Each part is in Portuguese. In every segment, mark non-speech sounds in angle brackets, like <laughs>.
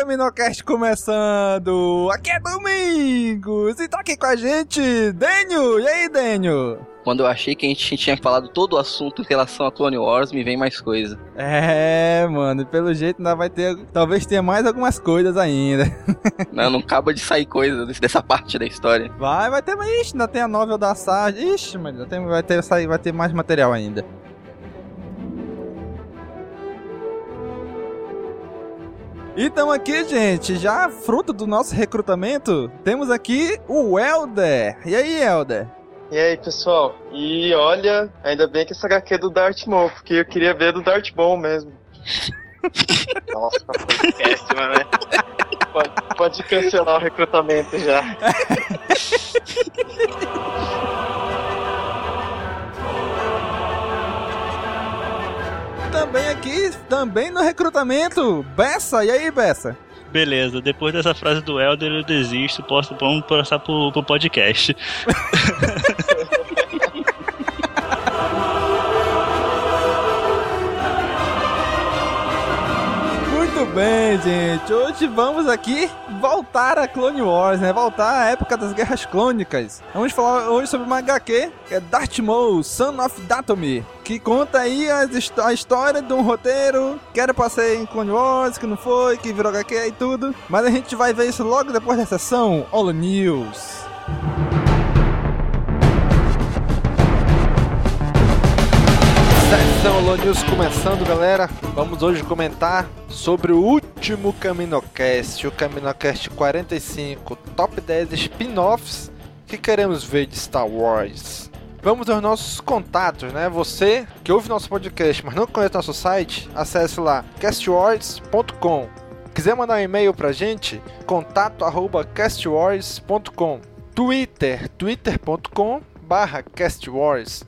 Caminocast começando! Aqui é Domingos! E tá aqui com a gente, Dênio! E aí, Dênio? Quando eu achei que a gente tinha falado todo o assunto em relação a Clone Wars, me vem mais coisa. É, mano, pelo jeito ainda vai ter. Talvez tenha mais algumas coisas ainda. <laughs> Não, não acaba de sair coisa dessa parte da história. Vai, vai ter mais. Ixi, ainda tem a novel da Sarge. Ixi, mano, tem, vai, ter, vai ter mais material ainda. Então aqui, gente, já fruto do nosso recrutamento, temos aqui o Elder. E aí, Elder? E aí, pessoal? E olha, ainda bem que essa HQ é do Darth Maul, porque eu queria ver do Darth Maul mesmo. <laughs> Nossa, foi péssima, né? Pode, pode cancelar o recrutamento já. <laughs> aqui, também no recrutamento, Bessa. E aí, Bessa? Beleza, depois dessa frase do Elder eu desisto, posso, vamos passar pro, pro podcast. <laughs> bem, gente. Hoje vamos aqui voltar a Clone Wars, né? Voltar à época das Guerras Clônicas. Vamos falar hoje sobre uma HQ, que é Darth Maul, Son of Dathomir, que conta aí a história de um roteiro que era pra ser em Clone Wars, que não foi, que virou HQ e tudo. Mas a gente vai ver isso logo depois da sessão All News. Sessão Alô News começando, galera. Vamos hoje comentar sobre o último Caminocast, o Caminocast 45, top 10 spin-offs que queremos ver de Star Wars. Vamos aos nossos contatos, né? Você que ouve nosso podcast, mas não conhece nosso site, acesse lá castwars.com. Quiser mandar um e-mail pra gente, contato@castwars.com. Twitter, twitter.com barra castwars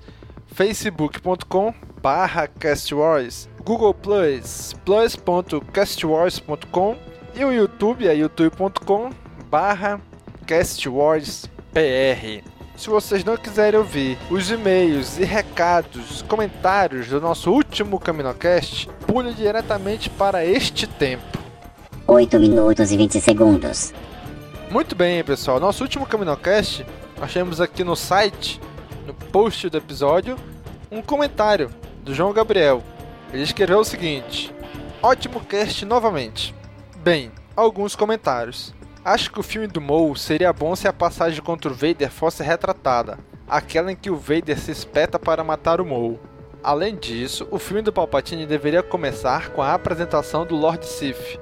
facebook.com barra castwars google plus plus.castwars.com e o youtube é youtube.com barra castwarspr se vocês não quiserem ouvir os e-mails e recados, comentários do nosso último CaminoCast, pule diretamente para este tempo. 8 minutos e 20 segundos. Muito bem, pessoal. Nosso último CaminoCast, nós temos aqui no site no post do episódio um comentário do João Gabriel. Ele escreveu o seguinte: Ótimo cast novamente. Bem, alguns comentários. Acho que o filme do Maul seria bom se a passagem contra o Vader fosse retratada, aquela em que o Vader se espeta para matar o Maul. Além disso, o filme do Palpatine deveria começar com a apresentação do Lord Sith.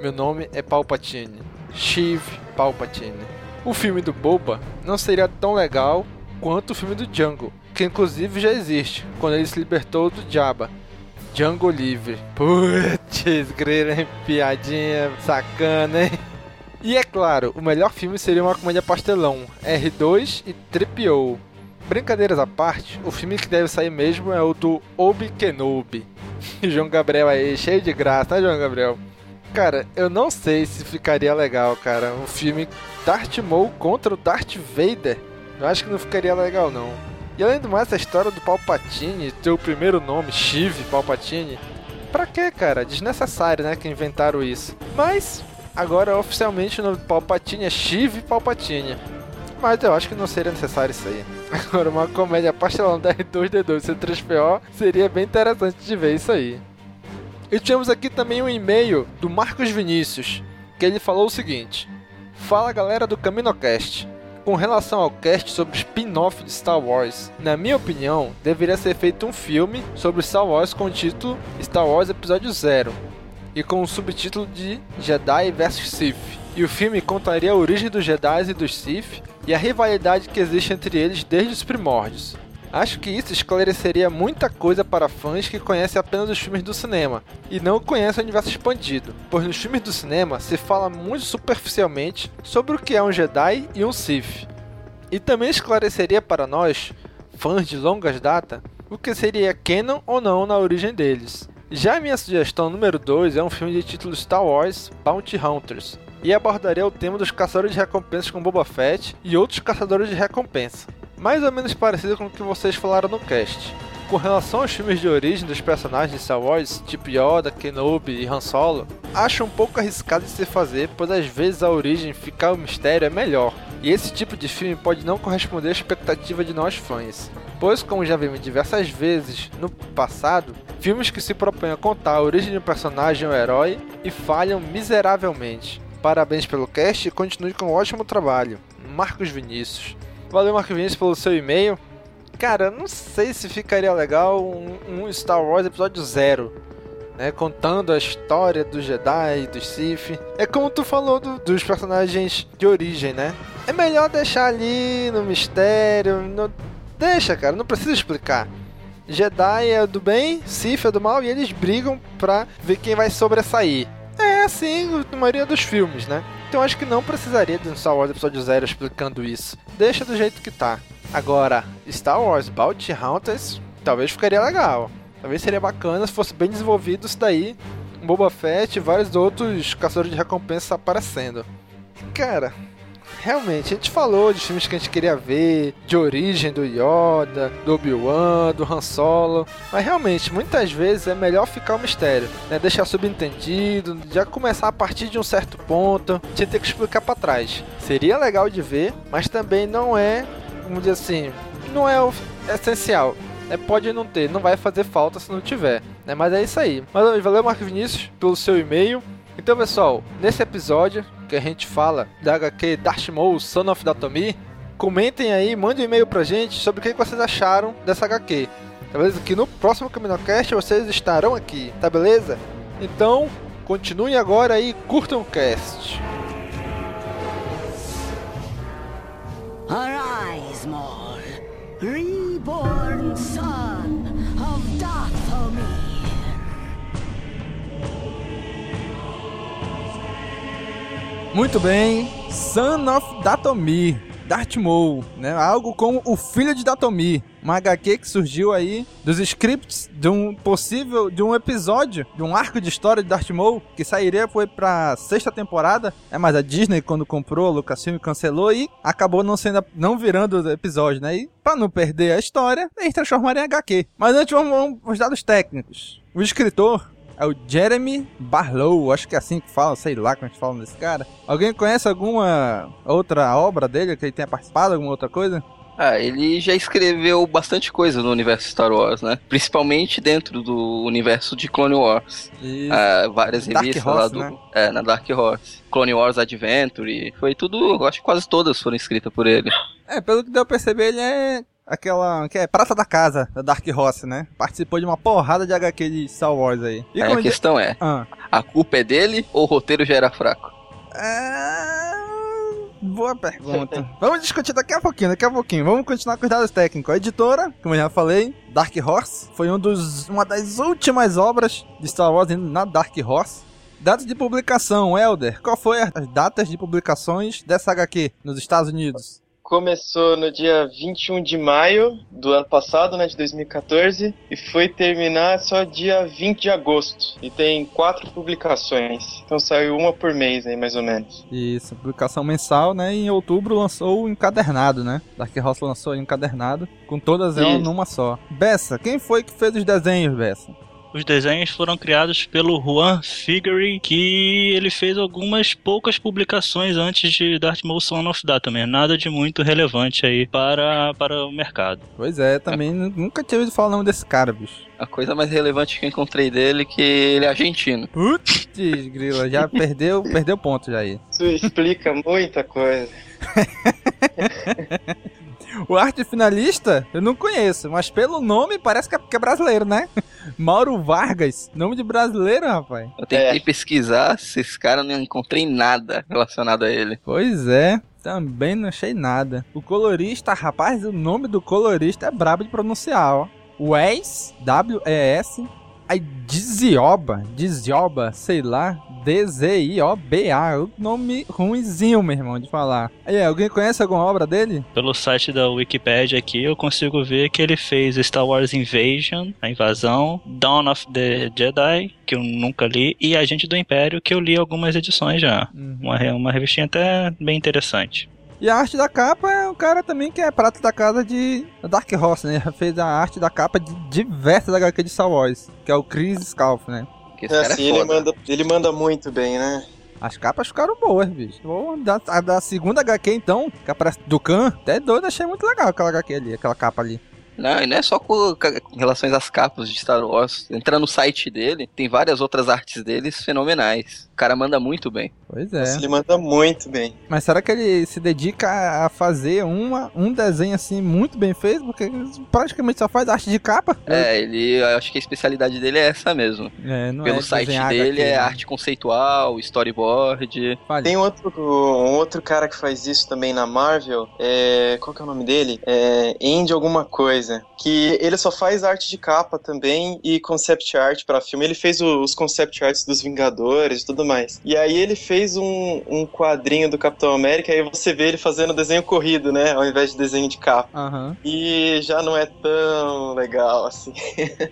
Meu nome é Palpatine. Shiv Palpatine. O filme do Boba não seria tão legal quanto o filme do Django, que inclusive já existe, quando ele se libertou do Jabba. Django livre. Putz, grila, hein? Piadinha sacana, hein? E é claro, o melhor filme seria uma comédia pastelão, R2 e Tripio. brincadeiras à parte, o filme que deve sair mesmo é o do Obi Kenobi. <laughs> João Gabriel aí, cheio de graça, né, João Gabriel? Cara, eu não sei se ficaria legal, cara, um filme Darth Maul contra o Darth Vader. Eu acho que não ficaria legal, não. E além do mais, essa história do Palpatine, ter o primeiro nome, Shiv Palpatine, pra quê, cara? Desnecessário, né, que inventaram isso. Mas, agora oficialmente o nome do Palpatine é Shiv Palpatine. Mas eu acho que não seria necessário isso aí. <laughs> Agora, uma comédia pastelão da R2D2 C3PO seria bem interessante de ver isso aí. E tínhamos aqui também um e-mail do Marcos Vinícius, que ele falou o seguinte: Fala galera do CaminoCast. Com relação ao cast sobre spin-off de Star Wars, na minha opinião, deveria ser feito um filme sobre Star Wars com o título Star Wars Episódio 0 e com o subtítulo de Jedi vs Sith. E o filme contaria a origem dos Jedi e dos Sith e a rivalidade que existe entre eles desde os primórdios. Acho que isso esclareceria muita coisa para fãs que conhecem apenas os filmes do cinema e não conhecem o universo expandido, pois nos filmes do cinema se fala muito superficialmente sobre o que é um Jedi e um Sith. E também esclareceria para nós, fãs de longas data, o que seria canon ou não na origem deles. Já a minha sugestão número 2 é um filme de título Star Wars Bounty Hunters, e abordaria o tema dos caçadores de recompensas com Boba Fett e outros caçadores de recompensa mais ou menos parecido com o que vocês falaram no cast. Com relação aos filmes de origem dos personagens de Star Wars, tipo Yoda, Kenobi e Han Solo, acho um pouco arriscado de se fazer, pois às vezes a origem ficar o mistério é melhor, e esse tipo de filme pode não corresponder à expectativa de nós fãs. Pois, como já vimos diversas vezes no passado, filmes que se propõem a contar a origem de um personagem ou herói e falham miseravelmente. Parabéns pelo cast e continue com um ótimo trabalho. Marcos Vinícius. Valeu, Marco Vinícius, pelo seu e-mail. Cara, não sei se ficaria legal um, um Star Wars episódio zero, né? Contando a história do Jedi e do Sith. É como tu falou do, dos personagens de origem, né? É melhor deixar ali no mistério. No... Deixa, cara, não precisa explicar. Jedi é do bem, Sith é do mal e eles brigam pra ver quem vai sobressair. É assim na maioria dos filmes, né? Então acho que não precisaria de um Star Wars Episódio Zero explicando isso. Deixa do jeito que tá. Agora, Star Wars Bounty Hunters talvez ficaria legal. Talvez seria bacana se fosse bem desenvolvido isso daí. Boba Fett e vários outros caçadores de recompensa aparecendo. Cara, realmente, a gente falou de filmes que a gente queria ver, de origem do Yoda, do Obi-Wan, do Han Solo, mas realmente, muitas vezes é melhor ficar o mistério, né? Deixar subentendido, já começar a partir de um certo ponto, tinha ter que explicar para trás. Seria legal de ver, mas também não é, vamos dizer assim, não é o essencial. É, pode não ter, não vai fazer falta se não tiver. Né? Mas é isso aí. Mas valeu, Marco Vinícius, pelo seu e-mail. Então, pessoal, nesse episódio que a gente fala da HQ Darth Maul, Son of Datomi, comentem aí, mandem um e-mail pra gente sobre o que vocês acharam dessa HQ. Tá beleza? Que no próximo CaminoCast vocês estarão aqui, tá beleza? Então, continuem agora aí, curtam o cast. Muito bem, Son of Datomir, Darth Maul, né? Algo como o filho de Datomir, uma HQ que surgiu aí dos scripts de um possível, de um episódio, de um arco de história de Darth Maul, que sairia foi pra sexta temporada, é, mas a Disney quando comprou, o Lucasfilm cancelou e acabou não sendo, não virando episódio, né? E pra não perder a história, eles transformaram em HQ. Mas antes vamos, vamos os dados técnicos. O escritor é o Jeremy Barlow, acho que é assim que fala, sei lá como é que fala desse cara. Alguém conhece alguma outra obra dele que ele tenha participado, alguma outra coisa? Ah, ele já escreveu bastante coisa no universo Star Wars, né? Principalmente dentro do universo de Clone Wars. Ah, várias Dark revistas Horse, lá do. né? É, na Dark Horse. Clone Wars Adventure. Foi tudo. Acho que quase todas foram escritas por ele. É, pelo que deu pra perceber, ele é aquela. que é prata da casa, da Dark Horse, né? Participou de uma porrada de HQ de Star Wars aí. E Aí a ele- questão é: Ah. a culpa é dele ou o roteiro já era fraco? Boa pergunta. <laughs> Vamos discutir daqui a pouquinho, daqui a pouquinho. Vamos continuar com os dados técnicos. A editora, como eu já falei, Dark Horse, foi um dos, uma das últimas obras de Star Wars na Dark Horse. Datas de publicação, Elder. Qual foi as datas de publicações dessa HQ nos Estados Unidos? Começou no dia 21 de maio do ano passado, né, de 2014, e foi terminar só dia 20 de agosto. E tem quatro publicações. Então saiu uma por mês aí, mais ou menos. Isso, publicação mensal, né? E em outubro lançou o encadernado, né? Dark Horse lançou o encadernado, com todas elas Isso. numa só. Bessa, quem foi que fez os desenhos, Bessa? Os desenhos foram criados pelo Juan Figuery, que ele fez algumas poucas publicações antes de Darth Maul Son of Dathomir. Nada de muito relevante aí para, para o mercado. Pois é, também nu- nunca tinha ouvido falar o nome desse cara, bicho. A coisa mais relevante que eu encontrei dele é que ele é argentino. Putz, grila, já perdeu, perdeu ponto já aí. Isso explica muita coisa. <laughs> O arte finalista eu não conheço, mas pelo nome parece que é, é brasileiro, né? <laughs> Mauro Vargas, nome de brasileiro, rapaz. Eu tentei pesquisar se esse cara não encontrei nada relacionado a ele. Pois é, também não achei nada. O colorista, rapaz, o nome do colorista é brabo de pronunciar, ó. Wes, W-E-S, aí Dizioba, Dizioba, sei lá, D-Z-I-O-B-A, o nome ruimzinho, meu irmão, de falar. Aí, alguém conhece alguma obra dele? Pelo site da Wikipedia aqui, eu consigo ver que ele fez Star Wars Invasion, a invasão, Dawn of the Jedi, que eu nunca li, e Agente do Império, que eu li algumas edições já. Uma, re- uma revistinha até bem interessante. E a arte da capa é um cara também que é prato da casa de Dark Horse, né? <laughs> Fez a arte da capa de diversas HQ de Star Wars, que é o Chris Scalf, né? É, assim, ele, manda, ele manda muito bem, né? As capas ficaram boas, bicho. Da, a da segunda HQ, então, que aparece do Khan, até doido, achei muito legal aquela HQ ali, aquela capa ali. Não, e não é só com, com relações às capas de Star Wars. Entra no site dele, tem várias outras artes deles fenomenais. O cara manda muito bem. Pois é. Ele manda muito bem. Mas será que ele se dedica a fazer uma, um desenho assim muito bem feito? Porque praticamente só faz arte de capa. É, ele, eu acho que a especialidade dele é essa mesmo. É, não Pelo é site dele HQ, é né? arte conceitual, storyboard. Tem outro, um outro cara que faz isso também na Marvel. É, qual que é o nome dele? É Andy alguma coisa. Que ele só faz arte de capa também e concept art pra filme. Ele fez o- os concept arts dos Vingadores e tudo mais. E aí ele fez um, um quadrinho do Capitão América e aí você vê ele fazendo desenho corrido, né? Ao invés de desenho de capa. Aham. E já não é tão legal assim.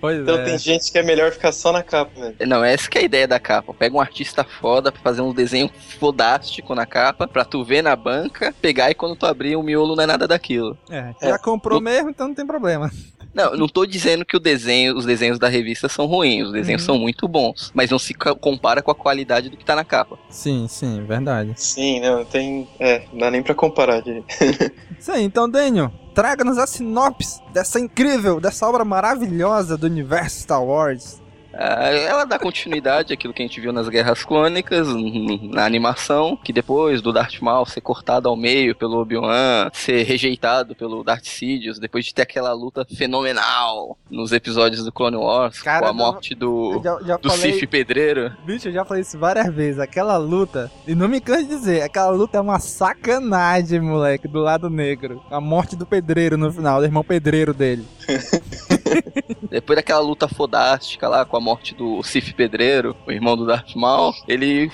Pois <laughs> então é. tem gente que é melhor ficar só na capa, né? Não, essa que é a ideia da capa. Pega um artista foda pra fazer um desenho fodástico na capa, pra tu ver na banca, pegar e quando tu abrir o miolo não é nada daquilo. É, já comprou mesmo, então não tem problema. Não, não tô dizendo que o desenho, os desenhos da revista são ruins, os desenhos Uhum. são muito bons, mas não se compara com a qualidade do que tá na capa. Sim, sim, verdade. Sim, não, tem. É, não dá nem pra comparar direito. <laughs> Isso aí, então, Daniel, traga-nos a sinopse dessa incrível, dessa obra maravilhosa do universo Star Wars. Ah, ela dá continuidade àquilo que a gente viu nas Guerras Clônicas, na animação, que depois do Darth Maul ser cortado ao meio pelo Obi-Wan, ser rejeitado pelo Darth Sidious, depois de ter aquela luta fenomenal nos episódios do Clone Wars, Cara, com a morte do, já- já do falei- Sif Pedreiro. Bicho, eu já falei isso várias vezes. Aquela luta, e não me canso de dizer, aquela luta é uma sacanagem, moleque, do lado negro. A morte do pedreiro no final, do irmão pedreiro dele. <laughs> Depois daquela luta fodástica lá com a morte do Sif Pedreiro, o irmão do Darth Maul, ele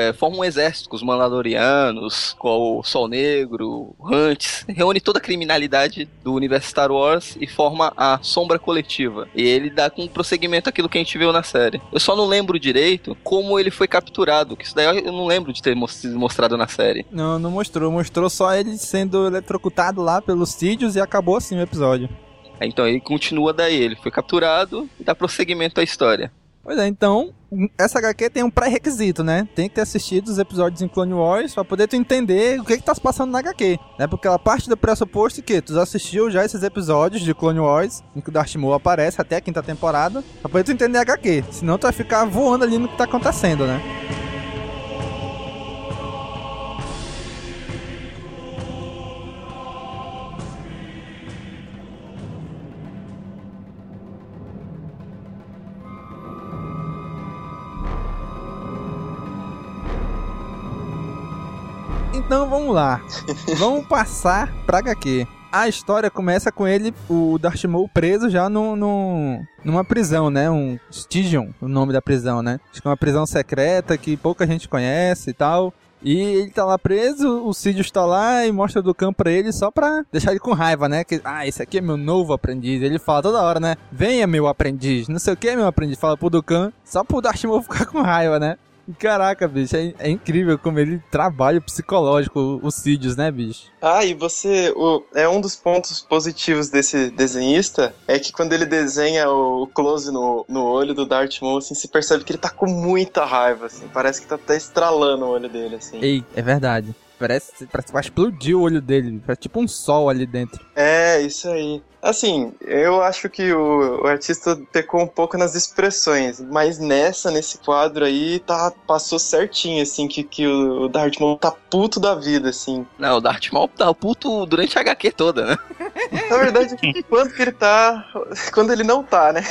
é, forma um exército com os Mandalorianos, com o Sol Negro, Hunts, reúne toda a criminalidade do universo Star Wars e forma a Sombra Coletiva. E ele dá com prosseguimento aquilo que a gente viu na série. Eu só não lembro direito como ele foi capturado, que isso daí eu não lembro de ter mostrado na série. Não, não mostrou. Mostrou só ele sendo eletrocutado lá pelos Sídios e acabou assim o episódio. Então ele continua daí, ele foi capturado e dá prosseguimento à história. Pois é, então, essa HQ tem um pré-requisito, né? Tem que ter assistido os episódios em Clone Wars pra poder tu entender o que que tá se passando na HQ, né? Porque ela parte do pressuposto que tu assistiu já esses episódios de Clone Wars, em que o Darth Maul aparece até a quinta temporada, pra poder tu entender a HQ. Senão tu vai ficar voando ali no que tá acontecendo, né? Então vamos lá. <laughs> vamos passar pra HQ. A história começa com ele, o Darth Maul preso já no, no- numa prisão, né? Um Stygian, o nome da prisão, né? Acho que é uma prisão secreta que pouca gente conhece e tal. E ele tá lá preso, o Sidious tá lá e mostra do campo pra ele só pra deixar ele com raiva, né? Que, ah, esse aqui é meu novo aprendiz. Ele fala toda hora, né? Venha, meu aprendiz. Não sei o que, meu aprendiz. Fala pro Dukan, só pro Darth Maul ficar com raiva, né? Caraca, bicho, é, é incrível como ele trabalha o psicológico, o, o Sidious, né, bicho? Ah, e você. O, é um dos pontos positivos desse desenhista é que quando ele desenha o close no, no olho do Darth Maul, assim, se percebe que ele tá com muita raiva, assim. Parece que tá até estralando o olho dele, assim. Ei, é verdade. Parece, parece que vai explodir o olho dele. Parece tipo um sol ali dentro. É, isso aí. Assim, eu acho que o, o, artista pecou um pouco nas expressões, mas nessa, nesse quadro aí, tá, passou certinho, assim, que, que o, o Darth Maul tá puto da vida, assim. Não, o Darth Maul tá puto durante a HQ toda, né? <laughs> Na verdade, quando que ele tá... Quando ele não tá, né?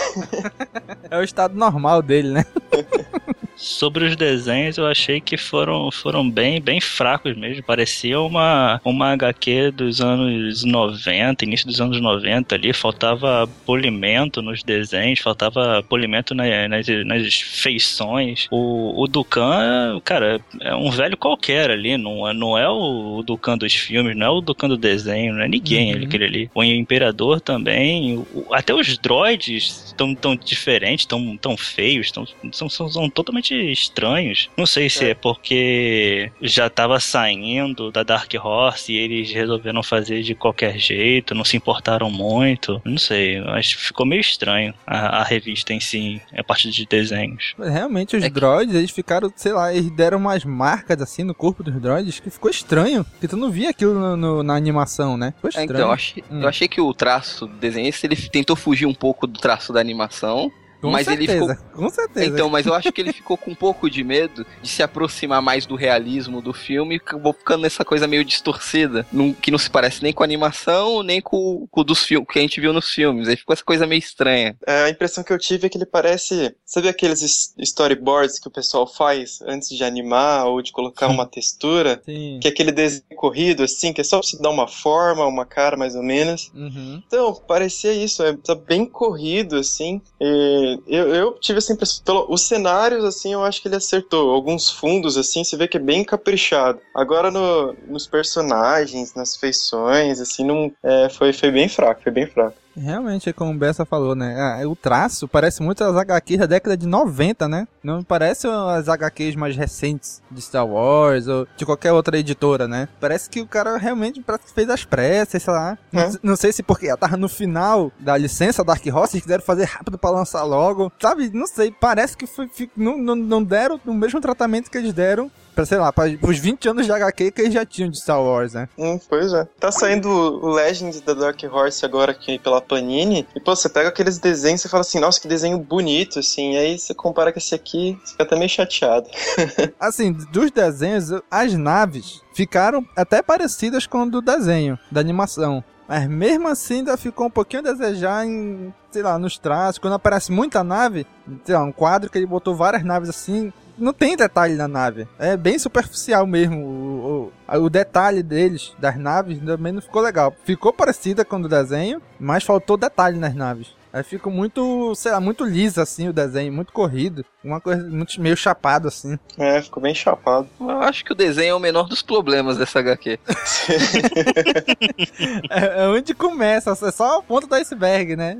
É o estado normal dele, né? <laughs> Sobre os desenhos, eu achei que foram, foram bem, bem fracos mesmo. Parecia uma, uma HQ dos anos 90, início dos anos 90 ali. Faltava polimento nos desenhos, faltava polimento na, nas, nas feições. O, o Dukan, cara, é um velho qualquer ali. Não, não é o Dukan dos filmes, não é o Dukan do desenho, não é ninguém uhum. aquele ali. O Imperador também. O, até os droids estão tão diferentes, tão, tão feios, tão, são, são, são totalmente estranhos. Não sei se é, é porque já tava saindo da Dark Horse e eles resolveram fazer de qualquer jeito, não se importaram muito. Não sei, mas ficou meio estranho a, a revista em si, a parte de desenhos. Realmente, os é droids, que... eles ficaram, sei lá, eles deram umas marcas assim no corpo dos droids que ficou estranho. Porque tu não via aquilo no, no, na animação, né? Ficou estranho. É, então, eu achei, hum. eu achei que o traço do desenhista ele tentou fugir um pouco do traço da animação com mas certeza, ele ficou com certeza. Então, mas eu acho que ele ficou com um pouco de medo de se aproximar mais do realismo do filme e acabou ficando nessa coisa meio distorcida, num, que não se parece nem com a animação, nem com, com dos filmes que a gente viu nos filmes. Aí ficou essa coisa meio estranha. É, a impressão que eu tive é que ele parece, sabe aqueles storyboards que o pessoal faz antes de animar ou de colocar uma <laughs> textura, Sim. que é aquele desenho corrido assim, que é só pra se dar uma forma, uma cara mais ou menos. Uhum. Então, parecia isso, é tá bem corrido assim. E eu, eu tive essa impressão. Pelo, os cenários, assim, eu acho que ele acertou. Alguns fundos, assim, você vê que é bem caprichado. Agora, no, nos personagens, nas feições, assim, não, é, foi, foi bem fraco, foi bem fraco. Realmente, como o Bessa falou, né? Ah, o traço parece muito as HQs da década de 90, né? Não parece as HQs mais recentes de Star Wars ou de qualquer outra editora, né? Parece que o cara realmente fez as pressas, sei lá. É. Não, não, sei se porque ela tava no final da licença Dark Horse e quiseram fazer rápido para lançar logo. Sabe? Não sei. Parece que foi, não, não, não deram o mesmo tratamento que eles deram pra, sei lá, para os 20 anos de HQ que eles já tinham de Star Wars, né? Hum, pois é. Tá saindo o Legends da Dark Horse agora aqui pela Panini, e pô, você pega aqueles desenhos e fala assim, nossa, que desenho bonito, assim, e aí você compara com esse aqui, você fica até meio chateado. <laughs> assim, dos desenhos, as naves ficaram até parecidas com o do desenho, da animação. Mas mesmo assim ainda ficou um pouquinho a desejar em, sei lá, nos traços. Quando aparece muita nave, sei lá, um quadro que ele botou várias naves assim, não tem detalhe na nave. É bem superficial mesmo. O, o, o, detalhe deles, das naves, também não ficou legal. Ficou parecida com o desenho, mas faltou detalhe nas naves. Aí fica muito, sei lá, muito liso assim o desenho, muito corrido. Uma coisa muito meio chapado assim. É, ficou bem chapado. <laughs> Eu acho que o desenho é o menor dos problemas dessa HQ. <laughs> é, é, onde começa, é só a ponta do iceberg, né?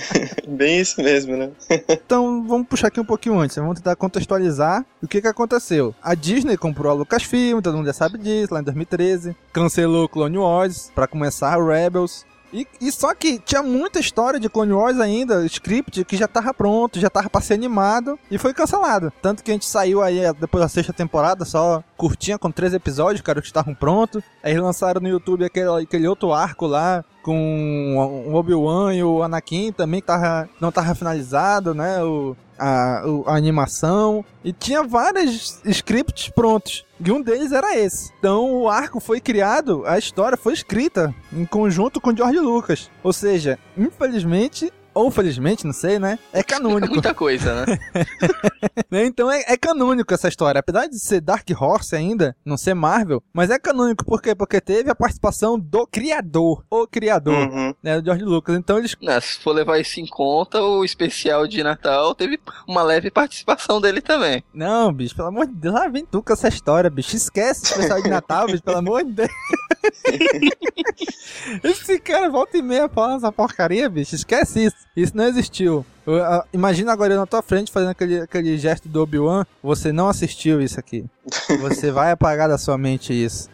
<laughs> bem isso mesmo, né? então vamos puxar aqui um pouquinho antes, vamos tentar contextualizar o que que aconteceu. A Disney comprou a Lucasfilm, todo mundo já sabe disso, lá em 2013. Cancelou Clone Wars para começar Rebels. E, e, só que tinha muita história de Clone Wars ainda, script que já tava pronto, já tava pra ser animado e foi cancelado. Tanto que a gente saiu aí eh, depois da sexta temporada, só curtinha com três episódios, cara, que estavam prontos. Aí lançaram no YouTube aquele, aquele outro arco lá com o Obi-Wan e o Anakin também que tava, não tava finalizado, né? O, a, a animação. E tinha vários scripts prontos. E um deles era esse. Então o arco foi criado, a história foi escrita em conjunto com George Lucas. Ou seja, infelizmente, ou felizmente, não sei, né? É <laughs> canônico. muita coisa, <laughs> né? então é, é, canônico essa história. Apesar de ser Dark Horse ainda, não ser Marvel, mas é canônico por quê? Porque teve a participação do criador, o criador, uhum. né, do George Lucas. Então eles. Não, se for levar isso em conta, o especial de Natal teve uma leve participação dele também. Não, bicho, pelo amor de Deus, lá vem tu com essa história, bicho. Esquece o especial de Natal, bicho, pelo amor de Deus. <laughs> Esse cara volta e meia falando essa porcaria, bicho. Esquece isso. Isso não existiu. Imagina agora eu na tua frente fazendo aquele, aquele gesto do Obi-Wan. Você não assistiu isso aqui. <laughs> Você vai apagar da sua mente isso.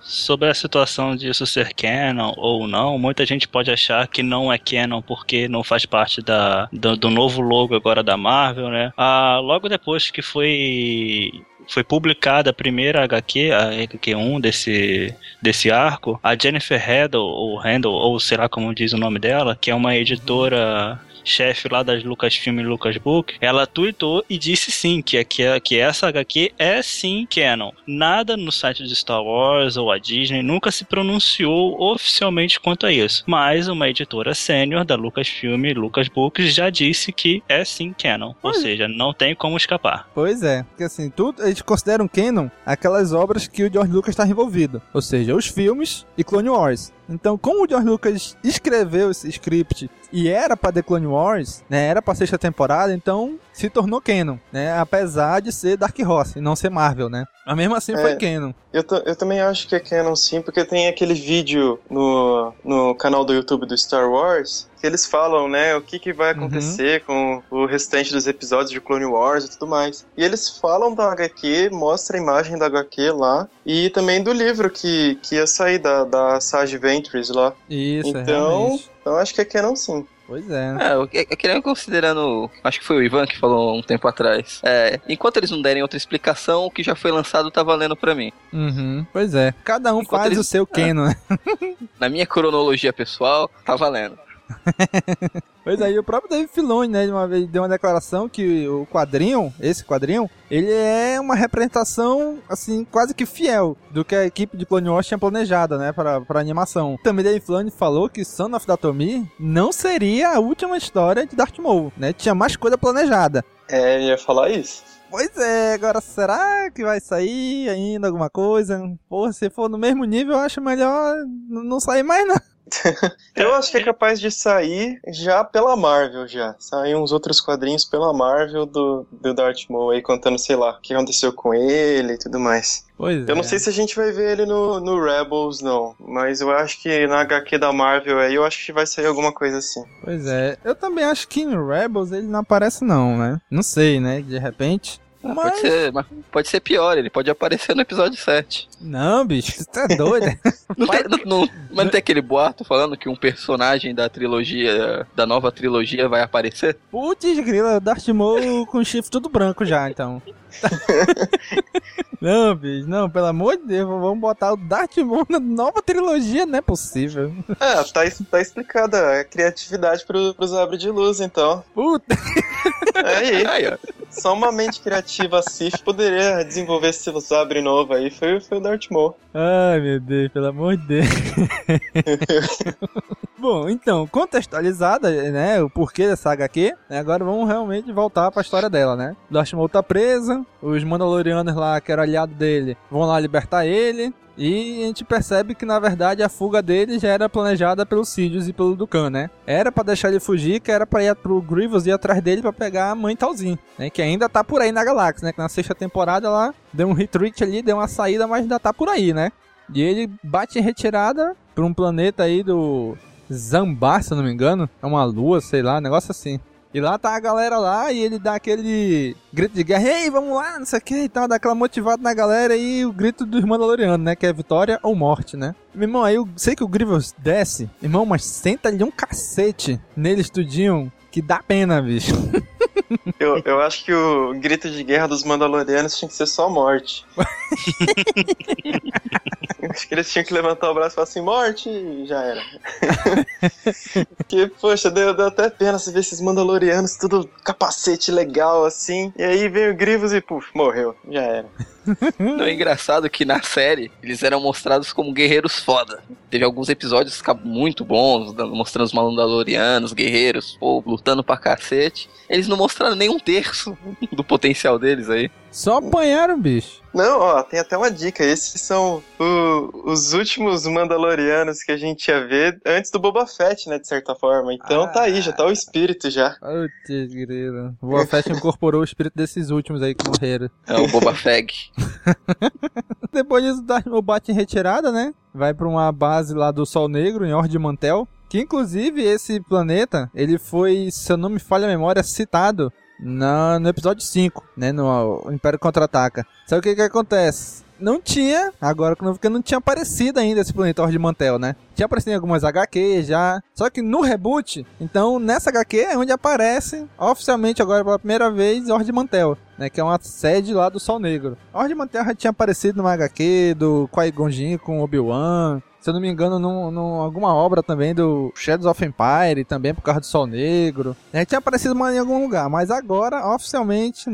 Sobre a situação disso ser canon ou não, muita gente pode achar que não é canon porque não faz parte da, do, do novo logo agora da Marvel, né? Ah, logo depois que foi foi publicada a primeira HQ, a HQ1 desse, desse arco, a Jennifer Handel, ou Handel, ou sei lá como diz o nome dela, que é uma editora chefe lá das Lucasfilm e Lucasbook, ela tweetou e disse sim, que, que, que essa HQ é sim canon. Nada no site de Star Wars ou a Disney nunca se pronunciou oficialmente quanto a isso. Mas uma editora sênior da Lucasfilm e Lucasbooks já disse que é sim canon. Ou seja, não tem como escapar. Pois é, porque assim, tudo, eles consideram canon aquelas obras que o George Lucas está envolvido. Ou seja, os filmes e Clone Wars. Então, como o George Lucas escreveu esse script e era para The Clone Wars, né, era para sexta temporada, então se tornou canon, né, apesar de ser Dark Horse e não ser Marvel, né. Mas mesmo assim é, foi canon. Eu, eu também acho que é canon sim, porque tem aquele vídeo no, no canal do YouTube do Star Wars que eles falam, né, o que, que vai uhum. acontecer uhum. com o restante dos episódios de Clone Wars e tudo mais. E eles falam da HQ, mostra a imagem da HQ lá, e também do livro que, que ia sair da, da Sage Ventures lá. Isso, então, então acho que é canon sim. Pois é. É, eu, eu queria considerando. Acho que foi o Ivan que falou um tempo atrás. É, enquanto eles não derem outra explicação, o que já foi lançado tá valendo pra mim. Uhum, pois é. Cada um enquanto faz eles, o seu Canon, né? <laughs> Na minha cronologia pessoal, tá valendo. <laughs> pois aí, o próprio David Filoni, né, de uma vez deu uma declaração que o quadrinho, esse quadrinho, ele é uma representação, assim, quase que fiel do que a equipe de Clone Wars tinha planejado, né, para para animação. Também David Filoni falou que Son of Datomi não seria a última história de Darth Maul, né, tinha mais coisa planejada. É, ia falar isso. Pois é, agora será que vai sair ainda alguma coisa? Pô, se for no mesmo nível, eu acho melhor não sair mais não. <laughs> eu acho que é capaz de sair já pela Marvel, já. Sair uns outros quadrinhos pela Marvel do, do Darth Maul aí, contando, sei lá, o que aconteceu com ele e tudo mais. Pois eu é. não sei se a gente vai ver ele no, no Rebels, não. Mas eu acho que na HQ da Marvel aí, eu acho que vai sair alguma coisa assim. Pois é. Eu também acho que no Rebels ele não aparece, não, né? Não sei, né? De repente. Ah, mas... Pode, ser, mas pode ser pior, ele pode aparecer no episódio 7. Não, bicho, você tá doido? <laughs> não tem, não, não, mas não tem aquele boato falando que um personagem da trilogia, da nova trilogia vai aparecer? Putz, grila, Darth Maul com chifre tudo branco já, então. <laughs> não, bicho, não, pelo amor de Deus, vamos botar o Darth Maul na nova trilogia, não é possível. É, tá, tá explicada a criatividade pro, pros Abre de Luz, então. Puta! É aí. aí ó. Só uma mente criativa Sif poderia desenvolver esse sabre novo aí, foi, foi o Darth Maul. Ai, meu Deus, pelo amor de Deus. <laughs> Bom, então, contextualizada, né, o porquê dessa HQ, né, agora vamos realmente voltar para a história dela, né? Darth Maul tá presa, os Mandalorianos lá, que eram aliado dele, vão lá libertar ele, e a gente percebe que na verdade a fuga dele já era planejada pelo Sidious e pelo Dukan, né? Era para deixar ele fugir, que era para ir pro Grievous ir atrás dele para pegar a mãe Talzin, né? Que ainda tá por aí na galáxia, né? Que na sexta temporada ela deu um retreat ali, deu uma saída, mas ainda tá por aí, né? E ele bate em retirada pra um planeta aí do Zambar, se eu não me engano. É uma lua, sei lá, um negócio assim. E lá tá a galera lá e ele dá aquele grito de guerra, ei, vamos lá, não sei o que e tal, dá aquela motivada na galera e o grito dos Mandalorianos, né? Que é vitória ou morte, né? Meu irmão, aí eu sei que o Grievous desce, irmão, mas senta ali um cacete nele tudinho que dá pena, bicho. <laughs> <laughs> Eu, eu acho que o grito de guerra dos Mandalorianos tinha que ser só morte. <laughs> acho que eles tinham que levantar o braço e falar assim, morte, e já era. <laughs> Porque, poxa, deu, deu até pena você ver esses Mandalorianos, tudo capacete legal assim. E aí vem o Grievous e, puf, morreu, já era. <laughs> Não é engraçado que na série eles eram mostrados como guerreiros foda. Teve alguns episódios muito bons, mostrando os Mandalorianos, guerreiros, pô, lutando pra cacete. Eles não mostraram nem um terço <laughs> do potencial deles aí. Só apanharam, bicho. Não, ó, tem até uma dica. Esses são o, os últimos Mandalorianos que a gente ia ver antes do Boba Fett, né, de certa forma. Então ah. tá aí, já tá o espírito já. Putz, grilo. O Boba Fett incorporou o espírito desses últimos aí que morreram. É o Boba Feg. <laughs> Depois disso, o bate em retirada, né? Vai pra uma base lá do Sol Negro, em Ord Mantel. Que inclusive esse planeta, ele foi, se eu não me falha a memória, citado na, no episódio 5, né? No Império Contra-Ataca. Sabe o que que acontece? Não tinha, agora porque não tinha aparecido ainda esse planeta de Mantel, né? Tinha aparecido em algumas HQ já. Só que no reboot, então nessa HQ é onde aparece oficialmente agora pela primeira vez Ord Mantel, né? Que é uma sede lá do Sol Negro. Ord Mantel já tinha aparecido numa HQ do Qui-Gon Jinn com Obi-Wan se eu não me engano, num, num, alguma obra também do Shadows of Empire, também por causa do Sol Negro. A gente tinha aparecido em algum lugar, mas agora, oficialmente,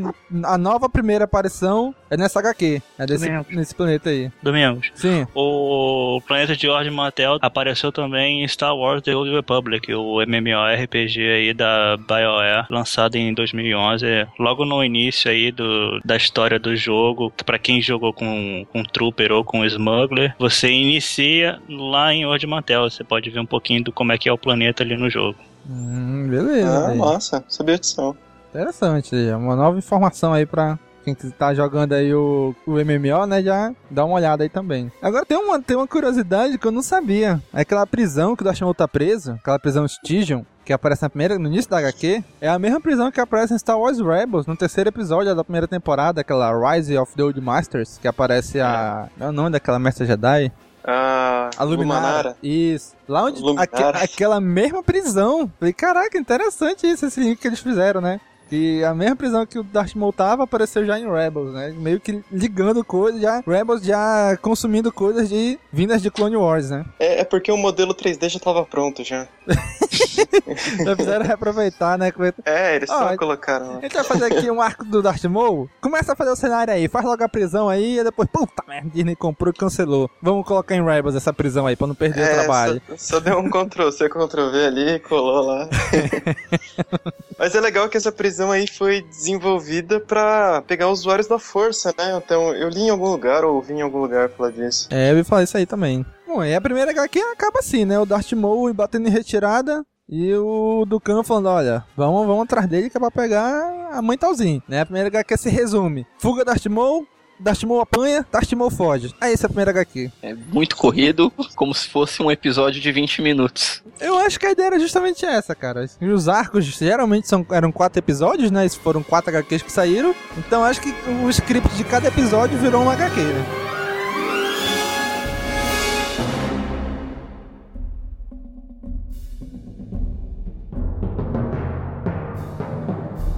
a nova primeira aparição é nessa HQ, é desse, nesse planeta aí. Domingos. Sim. O planeta de Ordem Mattel apareceu também em Star Wars The Old Republic, o MMORPG aí da BioWare, lançado em 2011, logo no início aí do, da história do jogo, para quem jogou com, com Trooper ou com Smuggler, você inicia lá em Ord Mantel. Você pode ver um pouquinho do como é que é o planeta ali no jogo. Hum, beleza. Ah, nossa, sabia disso. Interessante, uma nova informação aí pra quem tá jogando aí o, o MMO, né, já dá uma olhada aí também. Agora tem uma, tem uma curiosidade que eu não sabia. É aquela prisão que o Dashmon tá preso, aquela prisão Stygian, que aparece na primeira, no início da HQ, é a mesma prisão que aparece em Star Wars Rebels, no terceiro episódio da primeira temporada, aquela Rise of the Old Masters, que aparece a... É o nome daquela Mestre Jedi? Ah, a Luminara. Isso. Lá onde. Aque, aquela mesma prisão. Falei, caraca, interessante isso, esse link que eles fizeram, né? Que a mesma prisão que o Darth Maul tava apareceu já em Rebels, né? Meio que ligando coisas, já Rebels já consumindo coisas de vindas de Clone Wars, né? É, é porque o modelo 3D já tava pronto já. <laughs> já fizeram reaproveitar, né? É, eles só colocaram. A gente vai fazer aqui um arco do Darth Maul. Começa a fazer o cenário aí, faz logo a prisão aí e depois, puta merda, Disney comprou e cancelou. Vamos colocar em Rebels essa prisão aí pra não perder é, o trabalho. Só, só deu um Ctrl C, Ctrl V ali, colou lá. <laughs> Mas é legal que essa prisão aí foi desenvolvida para pegar usuários da força, né? Então eu li em algum lugar ou ouvi em algum lugar falar disso. É, eu vi falar isso aí também. Bom, e a primeira HQ acaba assim, né? O Darth Maul batendo em retirada e o Dukan falando, olha, vamos, vamos atrás dele que é pra pegar a mãe Talzinho, né? A primeira HQ se resume. Fuga Darth Maul, Darth Maul apanha, Darth Maul foge. Aí essa é a primeira HQ. É muito corrido, como se fosse um episódio de 20 minutos. Eu acho que a ideia era justamente essa, cara. E os arcos geralmente são, eram quatro episódios, né? Esses foram quatro HQs que saíram. Então acho que o script de cada episódio virou uma HQ, né?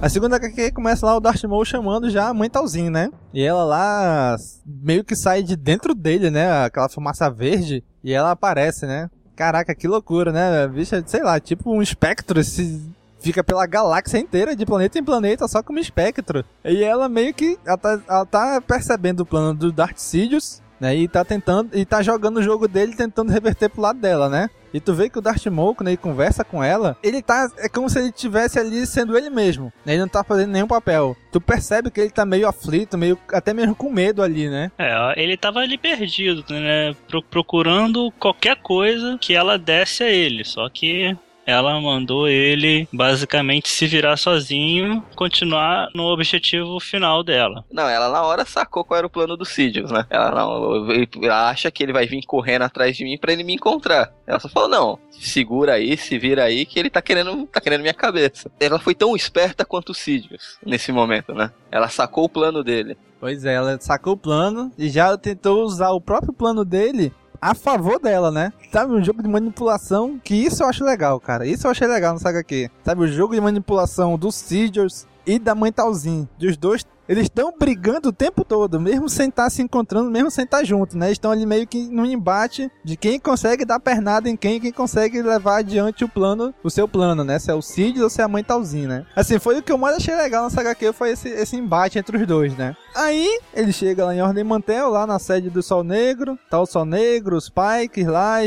A segunda HQ começa lá o Darth Maul chamando já a mãe Talzinho, né? E ela lá meio que sai de dentro dele, né? Aquela fumaça verde. E ela aparece, né? Caraca, que loucura, né? Bicha, sei lá, tipo um espectro se fica pela galáxia inteira, de planeta em planeta, só como espectro. E ela meio que ela tá, ela tá percebendo o plano do Darth Sidious né? E tá tentando, e tá jogando o jogo dele tentando reverter pro lado dela, né? E tu vê que o Darth Maul, quando ele conversa com ela, ele tá. É como se ele estivesse ali sendo ele mesmo. Né? Ele não tá fazendo nenhum papel. Tu percebe que ele tá meio aflito, meio. até mesmo com medo ali, né? É, ele tava ali perdido, né? Procurando qualquer coisa que ela desse a ele. Só que ela mandou ele basicamente se virar sozinho, continuar no objetivo final dela. Não, ela na hora sacou qual era o plano do Sidious, né? Ela não, ela acha que ele vai vir correndo atrás de mim para ele me encontrar. Ela só falou: "Não, segura aí, se vira aí que ele tá querendo, tá querendo minha cabeça". Ela foi tão esperta quanto o Sidious nesse momento, né? Ela sacou o plano dele. Pois é, ela sacou o plano e já tentou usar o próprio plano dele a favor dela, né? Sabe, um jogo de manipulação, que isso eu acho legal, cara. Isso eu achei legal no Saga aqui. Sabe, o jogo de manipulação do Sidious e da mãe Talzin. Dos dois, eles estão brigando o tempo todo, mesmo sem estar se encontrando, mesmo sem estar junto, né? Estão ali meio que num embate de quem consegue dar pernada em quem, quem consegue levar adiante o plano, o seu plano, né? Se é o Cid ou se é a mãe Talzin, né? Assim, foi o que eu mais achei legal nessa HQ, foi esse, esse embate entre os dois, né? Aí, ele chega lá em Ordem Mantel, lá na sede do Sol Negro, tá o Sol Negro, os Pikes lá,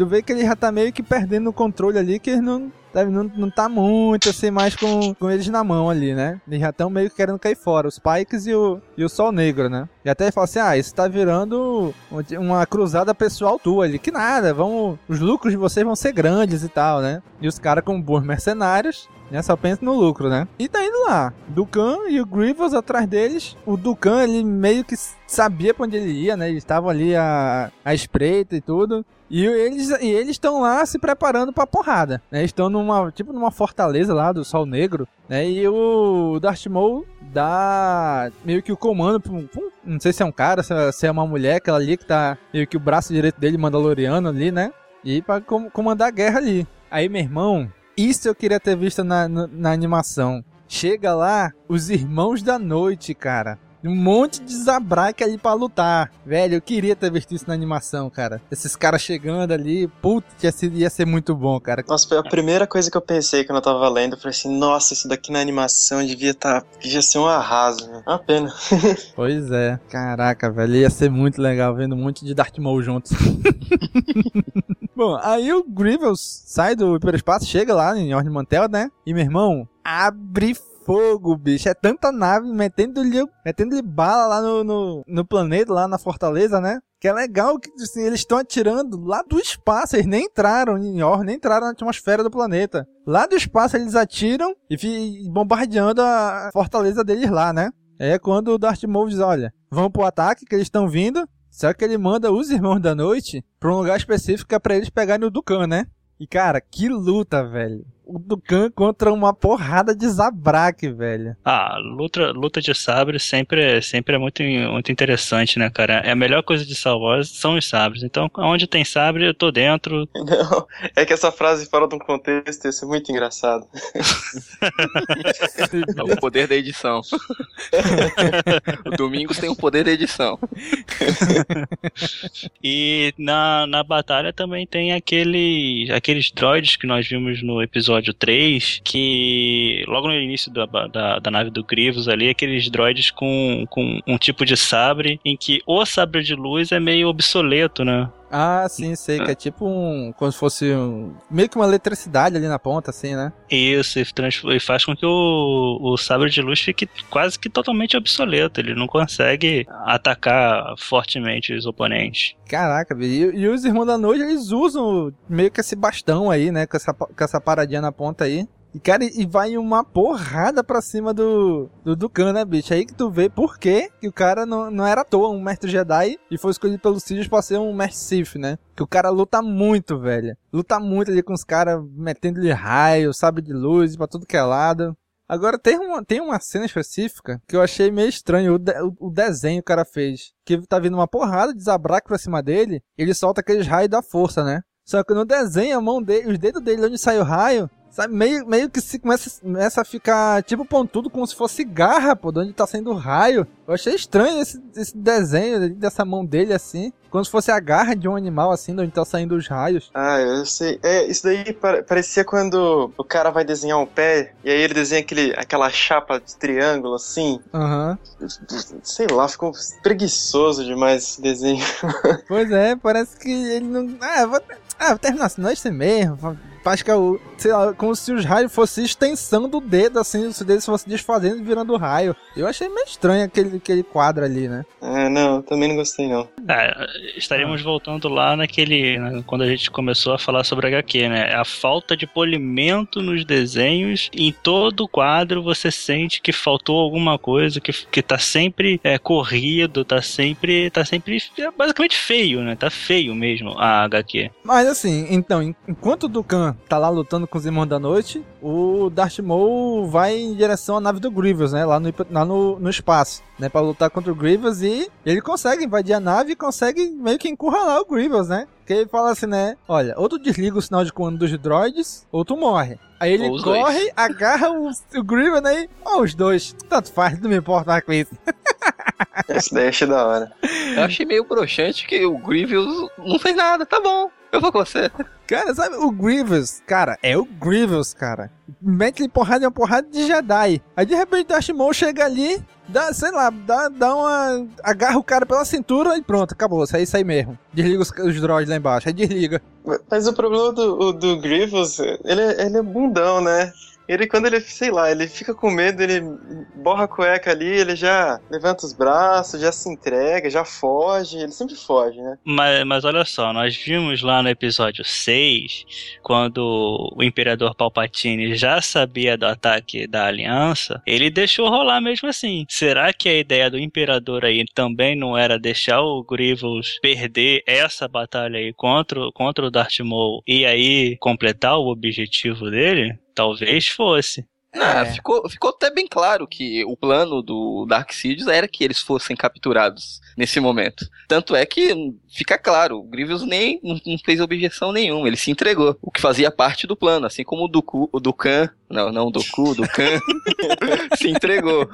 tu vê que ele já tá meio que perdendo o controle ali, que eles não, deve, não, não tá muito assim mais com, com eles na mão ali, né? Eles já estão meio que querendo cair fora, os Pikes e o, e o Sol Negro, né? E até ele fala assim: ah, isso tá virando uma cruzada pessoal tua ali. Que nada, vão, os lucros de vocês vão ser grandes e tal, né? E os caras, como bons mercenários, né? Só pensa no lucro, né? E tá indo lá. Dukan e o Grievous atrás deles. O Dukan, ele meio que sabia pra onde ele ia, né? Eles estavam ali à, à espreita e tudo. E eles e eles estão lá se preparando pra porrada, né? Estão numa, tipo numa fortaleza lá do Sol Negro, né? E o Darth Maul dá meio que o comando pra um, não sei se é um cara, se é uma mulher, aquela ali que tá meio que o braço direito dele, Mandaloriano ali, né? E pra com, comandar a guerra ali. Aí, meu irmão, isso eu queria ter visto na, na, na animação. Chega lá, os Irmãos da Noite, cara um monte de Zabrak ali pra lutar. Velho, eu queria ter visto isso na animação, cara. Esses caras chegando ali, putz, ia ser, ia ser muito bom, cara. Nossa, foi a primeira coisa que eu pensei quando eu tava lendo. Eu falei assim, nossa, isso daqui na animação devia tá, devia ser um arraso, né? Uma pena. <laughs> pois é. Caraca, velho, ia ser muito legal vendo um monte de Darth Maul juntos. <laughs> Bom, aí o Grievous sai do hiperespaço, chega lá em Ordem Mantel, né? E meu irmão, abre fogo, bicho. É tanta nave metendo-lhe metendo bala lá no, no, no, planeta, lá na fortaleza, né? Que é legal que assim, eles estão atirando lá do espaço. Eles nem entraram em Or, nem entraram na atmosfera do planeta. Lá do espaço eles atiram e bombardeando a fortaleza deles lá, né? É quando o Darth Maul diz, olha, vão pro ataque que eles estão vindo. Só que ele manda os Irmãos da Noite pra um lugar específico para é pra eles pegarem o Dukan, né? E cara, que luta, velho o Dukan contra uma porrada de Zabrak, velho. Ah, luta, luta de sabre sempre, sempre é muito, muito interessante, né, cara? É a melhor coisa de Star Wars são os sabres. Então, onde tem sabre, eu tô dentro. Não, é que essa frase fora de um contexto, isso é muito engraçado. é o poder da edição. o Domingos tem o poder da edição. e na, na batalha também tem aquele, aqueles droids que nós vimos no episódio episódio 3, que logo no início da, da, da nave do Grievous ali, aqueles droids com, com um tipo de sabre em que o sabre de luz é meio obsoleto, né? Ah, sim, sei, que é tipo um. Como se fosse um. Meio que uma eletricidade ali na ponta, assim, né? Isso, e, e faz com que o, o sabre de luz fique quase que totalmente obsoleto. Ele não consegue atacar fortemente os oponentes. Caraca, e, e os Irmãos da Noite, eles usam meio que esse bastão aí, né? Com essa, com essa paradinha na ponta aí. E, cara, e vai uma porrada pra cima do, do Dukan, né, bicho? Aí que tu vê por que o cara não, não era à toa um mestre Jedi e foi escolhido pelos Sidious pra ser um mestre Sith, né? Que o cara luta muito, velho. Luta muito ali com os caras metendo-lhe raio, sabe de luz pra tudo que é lado. Agora, tem uma, tem uma cena específica que eu achei meio estranho. O, de, o, o desenho que o cara fez. Que tá vindo uma porrada de Zabrak pra cima dele. Ele solta aqueles raios da força, né? Só que no desenho, a mão dele, os dedos dele onde sai o raio, Sabe, meio, meio que se começa, começa a ficar tipo pontudo como se fosse garra, pô, de onde tá saindo raio. Eu achei estranho esse, esse desenho dessa mão dele assim. Como se fosse a garra de um animal, assim, de onde tá saindo os raios. Ah, eu sei. É, isso daí parecia quando o cara vai desenhar um pé, e aí ele desenha aquele, aquela chapa de triângulo, assim. Aham. Uhum. Sei lá, ficou preguiçoso demais esse desenho. <laughs> Pois é, parece que ele não. Ah, vou, ah, vou terminar assim, não é isso mesmo acho que é o, sei lá, como se os raios fossem extensão do dedo, assim, o dedo fosse desfazendo e virando raio. Eu achei meio estranho aquele, aquele quadro ali, né? É, não, também não gostei, não. É, estaríamos ah. voltando lá naquele. Né, quando a gente começou a falar sobre HQ, né? A falta de polimento nos desenhos. Em todo o quadro você sente que faltou alguma coisa, que, que tá sempre é, corrido, tá sempre. tá sempre é basicamente feio, né? Tá feio mesmo a HQ. Mas assim, então, enquanto o Dukan tá lá lutando com os Irmãos da Noite, o Darth Maul vai em direção à nave do Grievous, né? Lá no, lá no, no espaço, né? Pra lutar contra o Grievous e ele consegue invadir a nave e consegue meio que encurralar o Grievous, né? Que ele fala assim, né? Olha, ou tu desliga o sinal de comando dos droids, ou tu morre. Aí ele corre, dois. <laughs> agarra o, o Grievous, né? E, ó, os dois. Tanto faz, não me importa mais com isso. <laughs> Esse daí achei da hora. Eu achei meio broxante que o Grievous não fez nada, tá bom. Eu vou com você. Cara, sabe, o Grievous, cara, é o Grievous, cara. Mete porrada em uma porrada de Jedi. Aí de repente o Ashimon chega ali, dá, sei lá, dá, dá uma. agarra o cara pela cintura e pronto, acabou. Aí, isso aí mesmo. Desliga os, os droids lá embaixo, aí desliga. Mas o problema do, do Grievous, ele, é- ele é bundão, né? Ele, quando ele, sei lá, ele fica com medo, ele borra a cueca ali, ele já levanta os braços, já se entrega, já foge, ele sempre foge, né? Mas, mas olha só, nós vimos lá no episódio 6, quando o Imperador Palpatine já sabia do ataque da Aliança, ele deixou rolar mesmo assim. Será que a ideia do Imperador aí também não era deixar o Grievous perder essa batalha aí contra, contra o Darth Maul e aí completar o objetivo dele? Talvez fosse. Ah, ficou, ficou até bem claro que o plano do Dark Sidious era que eles fossem capturados nesse momento. Tanto é que fica claro, o Grievous nem não, não fez objeção nenhuma, ele se entregou, o que fazia parte do plano, assim como o Dooku, o Dukan, não, não o Dooku, o Dukan <laughs> se entregou.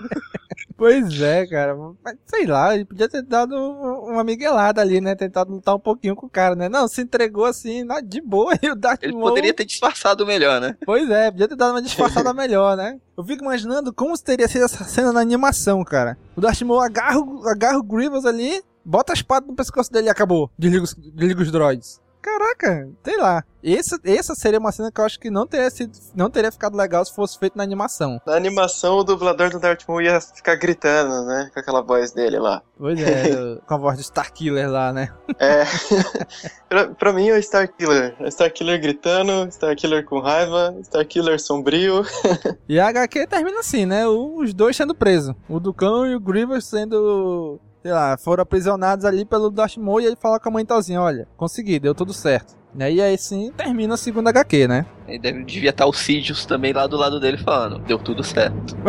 Pois é, cara. Mas, sei lá, ele podia ter dado uma miguelada ali, né? Tentado lutar um pouquinho com o cara, né? Não, se entregou assim, de boa, <laughs> e o Darth Ele Maul... poderia ter disfarçado melhor, né? Pois é, podia ter dado uma disfarçada <laughs> melhor, né? Eu fico imaginando como teria sido essa cena na animação, cara. O Darth Maul agarra, o- agarra o Grievous ali, bota a espada no pescoço dele e acabou. Desliga os, desliga os droids. Caraca, sei lá. Essa, essa seria uma cena que eu acho que não teria, sido, não teria ficado legal se fosse feito na animação. Na animação, o dublador do Darth Maul ia ficar gritando, né? Com aquela voz dele lá. Pois é, do- <laughs> com a voz do Starkiller lá, né? É. <laughs> pra, pra mim é o Starkiller. É Starkiller gritando, Starkiller com raiva, Starkiller sombrio. <laughs> E a HQ termina assim, né? Os dois sendo presos. O Ducão e o Grievous sendo. Sei lá, foram aprisionados ali pelo Maul e ele fala com a mãe talzinha, olha, consegui, deu tudo certo. E aí, aí sim termina a segunda HQ, né? E deve, devia estar o Sidious também lá do lado dele falando, deu tudo certo. <laughs>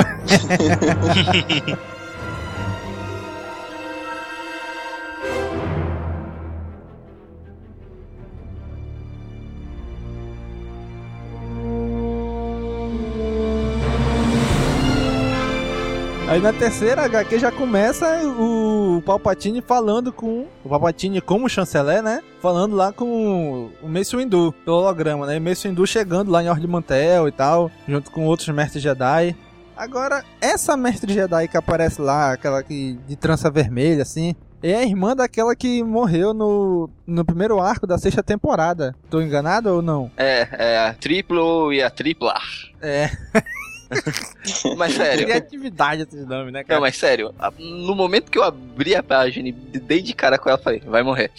Aí na terceira HQ já começa o Palpatine falando com. O Palpatine como chanceler, né? Falando lá com o Mace Windu, pelo holograma, né? E Mace Windu chegando lá em Ordem Mantel e tal, junto com outros mestres Jedi. Agora, essa mestre Jedi que aparece lá, aquela que de trança vermelha, assim, é a irmã daquela que morreu no, no primeiro arco da sexta temporada. Tô enganado ou não? É, é a Triplo e a Triplar. É. <laughs> <laughs> Mas sério. Criatividade esses nomes, né, cara? Não, mas sério, no momento que eu abri a página e dei de cara com ela, eu falei, vai morrer.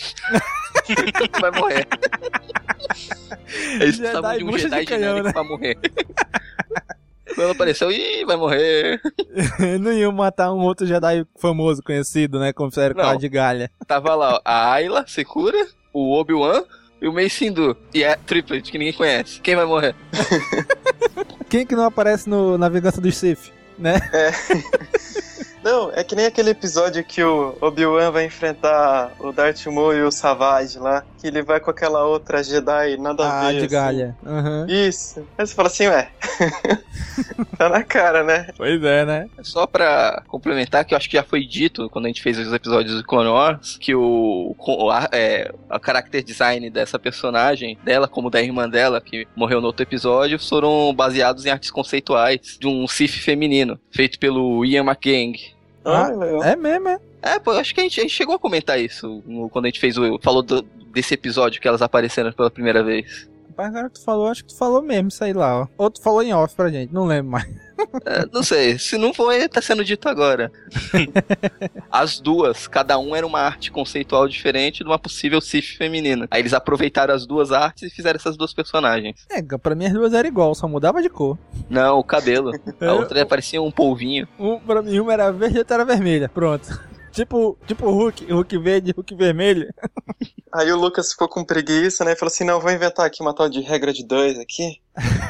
<laughs> vai morrer. Eles Jedi precisavam de um bucha de Jedi canhão, genérico né? pra morrer. Quando ela apareceu, ih, vai morrer. <laughs> não iam matar um outro Jedi famoso, conhecido, né? Como fizeram com Não. a de Galha. Tava lá ó, a Ayla, Secura, o Obi-Wan e o Mace Windu. E é Triplet, que ninguém conhece. Quem vai morrer? Quem que não aparece no, na Vingança dos Sith, né? <laughs> Não, é que nem aquele episódio que o Obi-Wan vai enfrentar o Darth Maul e o Savage lá, que ele vai com aquela outra Jedi nada a Ah, ver. de assim. Galha. Aham. Isso. Aí você fala assim, ué. <laughs> tá na cara, né? Pois é, né? Só pra complementar, que eu acho que já foi dito quando a gente fez os episódios do Clone Wars, que o, o, a, é, a character design dessa personagem, dela como da irmã dela, que morreu no outro episódio, foram baseados em artes conceituais de um Sith feminino, feito pelo Ian McGang. Ah, é mesmo, é? É, pô, eu acho que a gente, a gente chegou a comentar isso no- quando a gente fez o. falou do- desse episódio que elas apareceram pela primeira vez. Rapaz, agora que tu falou, acho que tu falou mesmo aí lá, ó. Ou tu falou em off pra gente, não lembro mais. É, não sei, se não foi, tá sendo dito agora. <laughs> as duas, cada um era uma arte conceitual diferente de uma possível Sith feminina. Aí eles aproveitaram as duas artes e fizeram essas duas personagens. É, pra mim as duas eram igual, só mudava de cor. Não, o cabelo. A <laughs> outra parecia um polvinho. Um, pra mim uma era verde e outra era vermelha. Pronto. Tipo, tipo Hulk, Hulk verde, Hulk vermelho. <laughs> Aí o Lucas ficou com preguiça, né? E falou assim: não, vou inventar aqui uma tal de regra de dois aqui.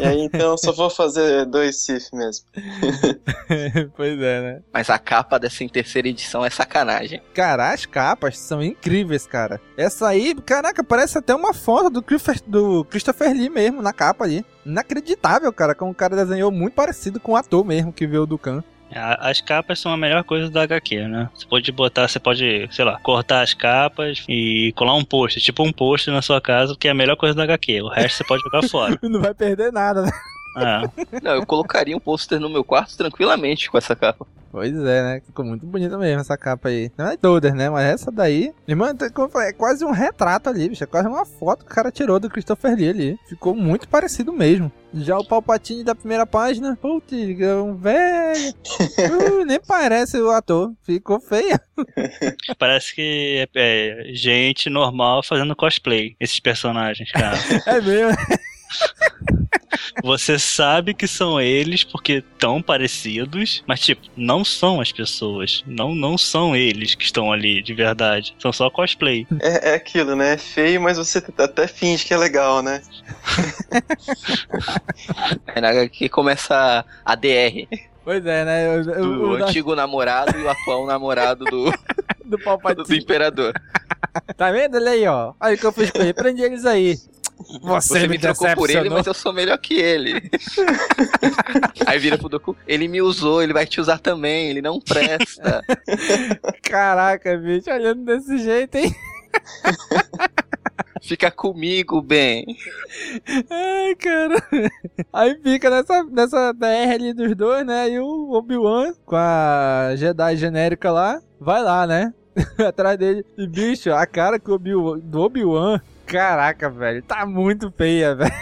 E aí então só vou fazer dois Sif mesmo. <laughs> pois é, né? Mas a capa dessa terceira edição é sacanagem. Cara, as capas são incríveis, cara. Essa aí, caraca, parece até uma foto do Christopher, do Christopher Lee mesmo na capa ali. Inacreditável, cara, como o cara desenhou muito parecido com o ator mesmo que veio do Khan. As capas são a melhor coisa da HQ, né? Você pode botar, você pode, sei lá, cortar as capas e colar um post, tipo um post na sua casa, que é a melhor coisa da HQ. O resto você pode jogar fora. <laughs> Não vai perder nada, né? É. <laughs> Não, eu colocaria um pôster no meu quarto tranquilamente com essa capa. Pois é, né? Ficou muito bonita mesmo essa capa aí. Não é todas, né? Mas essa daí. Irmã, como eu falei, é quase um retrato ali, bicho. É quase uma foto que o cara tirou do Christopher Lee ali. Ficou muito parecido mesmo. Já o Palpatine da primeira página, putz, é um velho. <laughs> Uh, nem parece o ator. Ficou feia. Parece que é, é gente normal fazendo cosplay, esses personagens, cara. <laughs> é mesmo. Você sabe que são eles porque tão parecidos, mas tipo, não são as pessoas. Não, não são eles que estão ali de verdade. São só cosplay. É, é aquilo, né? É feio, mas você até finge que é legal, né? <laughs> é que começa a DR. Pois é, né? O, o, o antigo da... namorado e o atual namorado do. <laughs> do Palpatine. Do imperador. Tá vendo ele aí, ó? Olha o que eu fiz com ele. Prende eles aí. Você, Você me, me trocou por ele, mas eu sou melhor que ele. <laughs> Aí vira pro Doku, ele me usou, ele vai te usar também, ele não presta. Caraca, bicho, olhando desse jeito, hein? <laughs> Fica comigo, Ben. Ai, cara. Aí fica nessa, nessa DR ali dos dois, né? E o Obi-Wan com a Jedi genérica lá, vai lá, né? <laughs> Atrás dele. E, bicho, a cara que o Obi do Obi-Wan Caraca, velho, tá muito feia, <laughs> velho.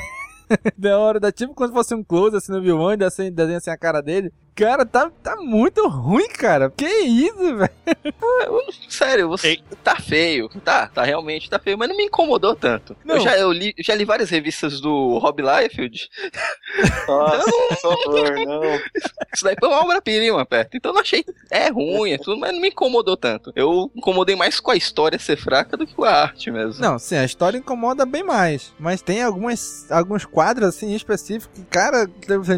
da hora, dá tipo se fosse um close assim no Obi-Wan, assim, desenha assim a cara dele. Cara, tá, tá muito ruim, cara. Que isso, velho? Ah, sério, você tá feio. Tá, tá realmente tá feio, mas não me incomodou tanto. Não. Eu já eu li, já li várias revistas do Rob Liefeld. <laughs> Nossa, então, por favor, não. Isso daí foi uma obra-prima, perto. Então eu não achei. É ruim, é tudo, mas não me incomodou tanto. Eu incomodei mais com a história ser fraca do que com a arte mesmo. Não, sim, a história incomoda bem mais. Mas tem algumas, alguns quadros assim específicos que, cara,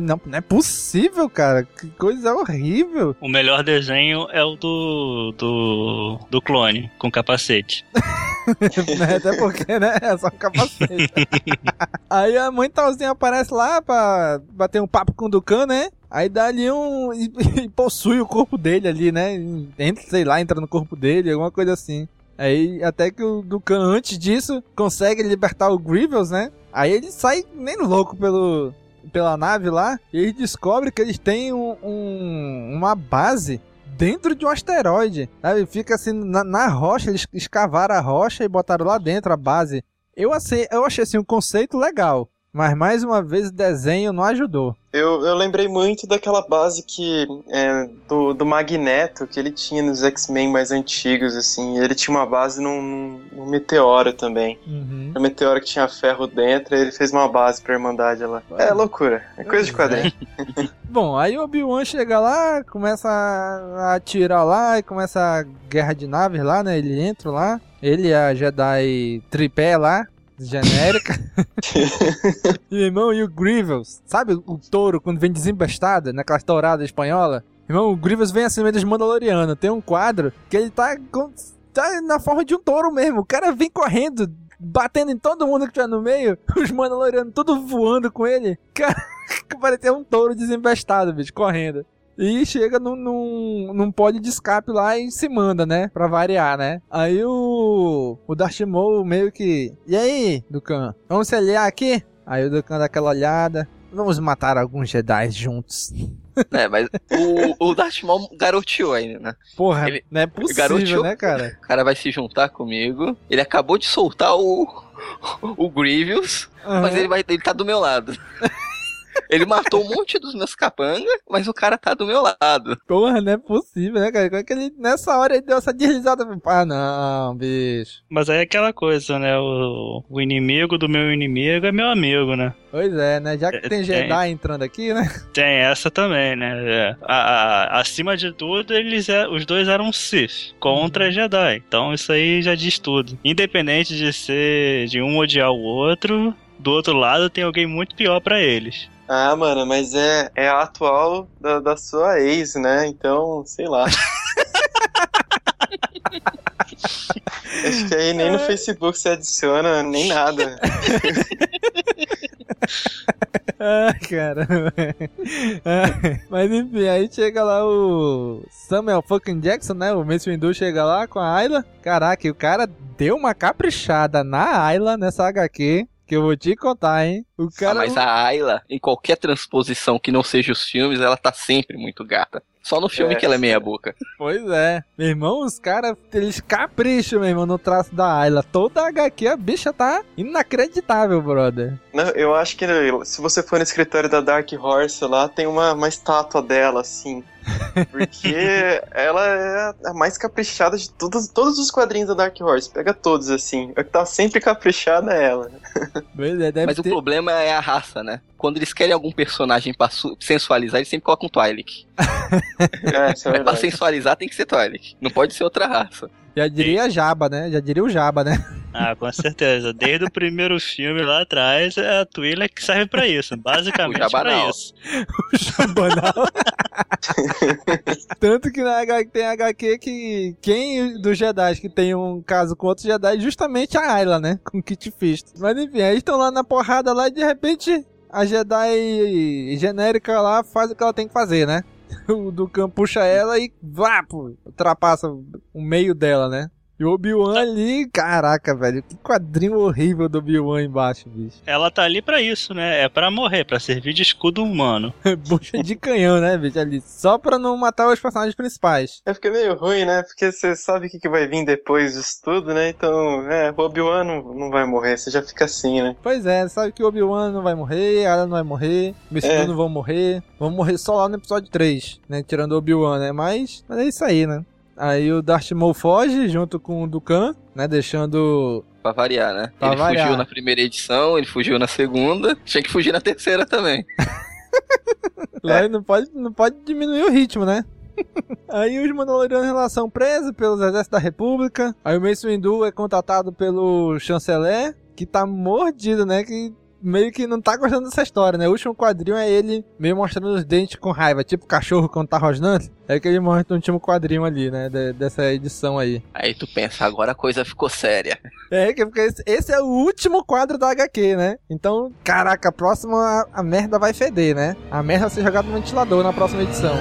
não, não é possível, cara. Que coisa horrível. O melhor desenho é o do. do. do clone, com capacete. <laughs> Até porque, né? É só um capacete. <laughs> Aí a mãe talzinha aparece lá pra bater um papo com o Ducan, né? Aí dá ali um. e possui o corpo dele ali, né? Entra, sei lá, entra no corpo dele, alguma coisa assim. Aí até que o Ducan, antes disso, consegue libertar o Grievous, né? Aí ele sai nem louco pelo, pela nave lá e eles descobrem que eles têm um, um, uma base dentro de um asteroide. Sabe? Fica assim na, na, rocha, eles escavaram a rocha e botaram lá dentro a base. Eu, achei, eu achei assim um conceito legal. Mas mais uma vez o desenho não ajudou. Eu, eu lembrei muito daquela base que é, do, do Magneto que ele tinha nos X-Men mais antigos, assim. Ele tinha uma base num, num meteoro também. Uhum. Um meteoro que tinha ferro dentro, e ele fez uma base pra Irmandade lá. É loucura, é coisa de quadrinho. <laughs> Bom, aí o Obi-Wan chega lá, começa a atirar lá e começa a guerra de naves lá, né? Ele entra lá. Ele e a Jedi tripé lá, genérica. <laughs> e, irmão, e o Grievous? Sabe o touro quando vem desembestado naquela tourada espanhola? Irmão, o Grievous vem assim meio dos Mandalorianos. Tem um quadro que ele tá, com, tá na forma de um touro mesmo. O cara vem correndo, batendo em todo mundo que tá no meio. <laughs> Os Mandalorianos tudo voando com ele. Cara, <laughs> parecia um touro desembestado, bicho, correndo. E chega num, num, num pódio de escape lá e se manda, né? Pra variar, né? Aí o, o Darth Maul meio que... E aí, Dukan? Vamos se aliar aqui? Aí o Dukan dá aquela olhada. Vamos matar alguns Jedi juntos. <laughs> É, mas o, o Darth Maul garoteou ainda, né? Porra, ele não é possível, garoteou, né, cara? O cara vai se juntar comigo. Ele acabou de soltar o... <laughs> O Grievous, uhum. mas ele, vai, ele tá do meu lado. <laughs> Ele matou um monte dos meus capangas, mas o cara tá do meu lado. Porra, não é possível, né, cara? Como é que ele, nessa hora, ele deu essa deslizada? Ah, não, bicho. Mas aí é aquela coisa, né? O, o inimigo do meu inimigo é meu amigo, né? Pois é, né? Já que tem Tem. Jedi entrando aqui, né? Tem essa também, né? É. A- a- acima de tudo, eles é- os dois eram Sith contra Jedi. Então isso aí já diz tudo. Independente de ser de um odiar o outro, do outro lado tem alguém muito pior pra eles. Ah, mano, mas é, é a atual da, da sua ex, né? Então, sei lá. <laughs> Acho que aí nem no Facebook se adiciona, nem nada. Ah, caramba. Ah, Mas enfim, aí chega lá o Samuel fucking Jackson, né? O Mace Windu chega lá com a Ayla. Caraca, e o cara deu uma caprichada na Ayla nessa HQ. Que eu vou te contar, hein? O Ah, cara. mas a Ayla, em qualquer transposição que não seja os filmes, ela tá sempre muito gata. Só no filme É. que ela é meia boca. Pois é. Meu irmão, os caras, eles capricham, meu irmão, no traço da Ayla. Toda a HQ, a bicha tá inacreditável, brother. Não, eu acho que se você for no escritório da Dark Horse lá, tem uma, uma estátua dela, assim. <laughs> Porque ela é a mais caprichada de todos, todos os quadrinhos da Dark Horse. Pega todos, assim. A que tá sempre caprichada é ela. Pois é, deve Mas o ter... problema é a raça, né? Quando eles querem algum personagem pra su- sensualizar, eles sempre colocam um Twi'lek. <laughs> É, isso é Mas <laughs> pra sensualizar tem que ser Twi'lek. Não pode ser outra raça. Já diria Jaba, né? Já diria o Jaba, né? Ah, com certeza. Desde o primeiro filme lá atrás, é a Twi'lek que serve pra isso. Basicamente O pra isso. <laughs> o Jabanal. Tanto que na HQ tem HQ que quem dos Jedi que tem um caso com outros Jedi é justamente a Ayla, né? Com Kit Fisto. Mas enfim, aí estão lá na porrada lá e de repente a Jedi genérica lá faz o que ela tem que fazer, né? <laughs> O Dukan puxa ela e vá, pô, ultrapassa o meio dela, né? E o Obi-Wan ali, caraca, velho, que quadrinho horrível do Obi-Wan embaixo, bicho. Ela tá ali pra isso, né? É pra morrer, pra servir de escudo humano. <laughs> Bucha de canhão, né, bicho, ali. Só pra não matar os personagens principais. É fica meio ruim, né? Porque você sabe o que, que vai vir depois disso tudo, né? Então, é, o Obi-Wan não, não vai morrer, você já fica assim, né? Pois é, sabe que o Obi-Wan não vai morrer, a Ela não vai morrer, os é. não vão morrer. Vão morrer só lá no episódio 3, né? Tirando o Obi-Wan, né? Mas, mas é isso aí, né? Aí o Darth Maul foge junto com o Dukan, né? Deixando. Pra variar, né? Pra ele variar. fugiu na primeira edição, ele fugiu na segunda, tinha que fugir na terceira também. <laughs> Ele não pode, não pode diminuir o ritmo, né? <laughs> Aí os Mandalorianos são presos pelos exércitos da República. Aí o Mace Windu é contatado pelo chanceler, que tá mordido, né? Que meio que não tá gostando dessa história, né? O último quadrinho é ele meio mostrando os dentes com raiva, tipo cachorro quando tá rosnando. É que ele mostra no último quadrinho ali, né? de- dessa edição aí. Aí tu pensa, agora a coisa ficou séria. É, que- porque esse, esse é o último quadro da HQ, né? Então, caraca, a próxima a, a merda vai feder, né? A merda vai ser jogada no ventilador na próxima edição.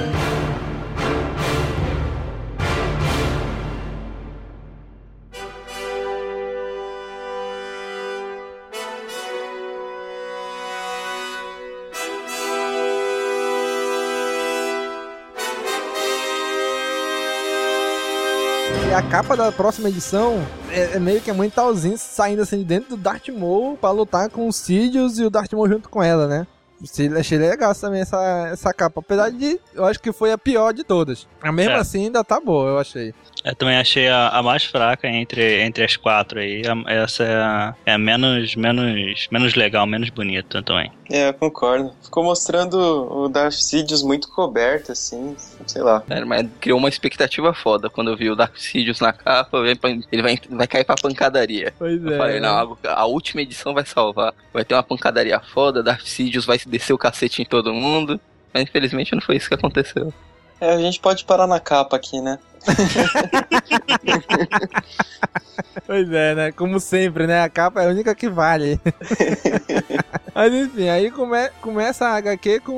A capa da próxima edição é, é meio que a mãe Talzin saindo assim de dentro do Darth Maul pra lutar com os Sidious e o Darth Maul junto com ela, né? Achei- Achei legal também essa, essa capa. Apesar de, eu acho que foi a pior de todas. Mas mesmo É. assim ainda tá boa, eu achei. Eu também achei a, a mais fraca entre, entre as quatro aí. A- essa é a, é a menos, menos, menos legal, menos bonita também. É, eu concordo. Ficou mostrando o Darth Sidious muito coberto, assim, sei lá. Sério, mas criou uma expectativa foda quando eu vi o Dark Sidious na capa, ele vai- ele vai, vai cair pra pancadaria. Pois Eu é. falei, não, a, a última edição vai salvar. Vai ter uma pancadaria foda, Darth Sidious vai descer o cacete em todo mundo. Mas infelizmente não foi isso que aconteceu. É, a gente pode parar na capa aqui, né? <laughs> Pois é, né? Como sempre, né? A capa é a única que vale. <laughs> Mas enfim, aí come- começa a HQ com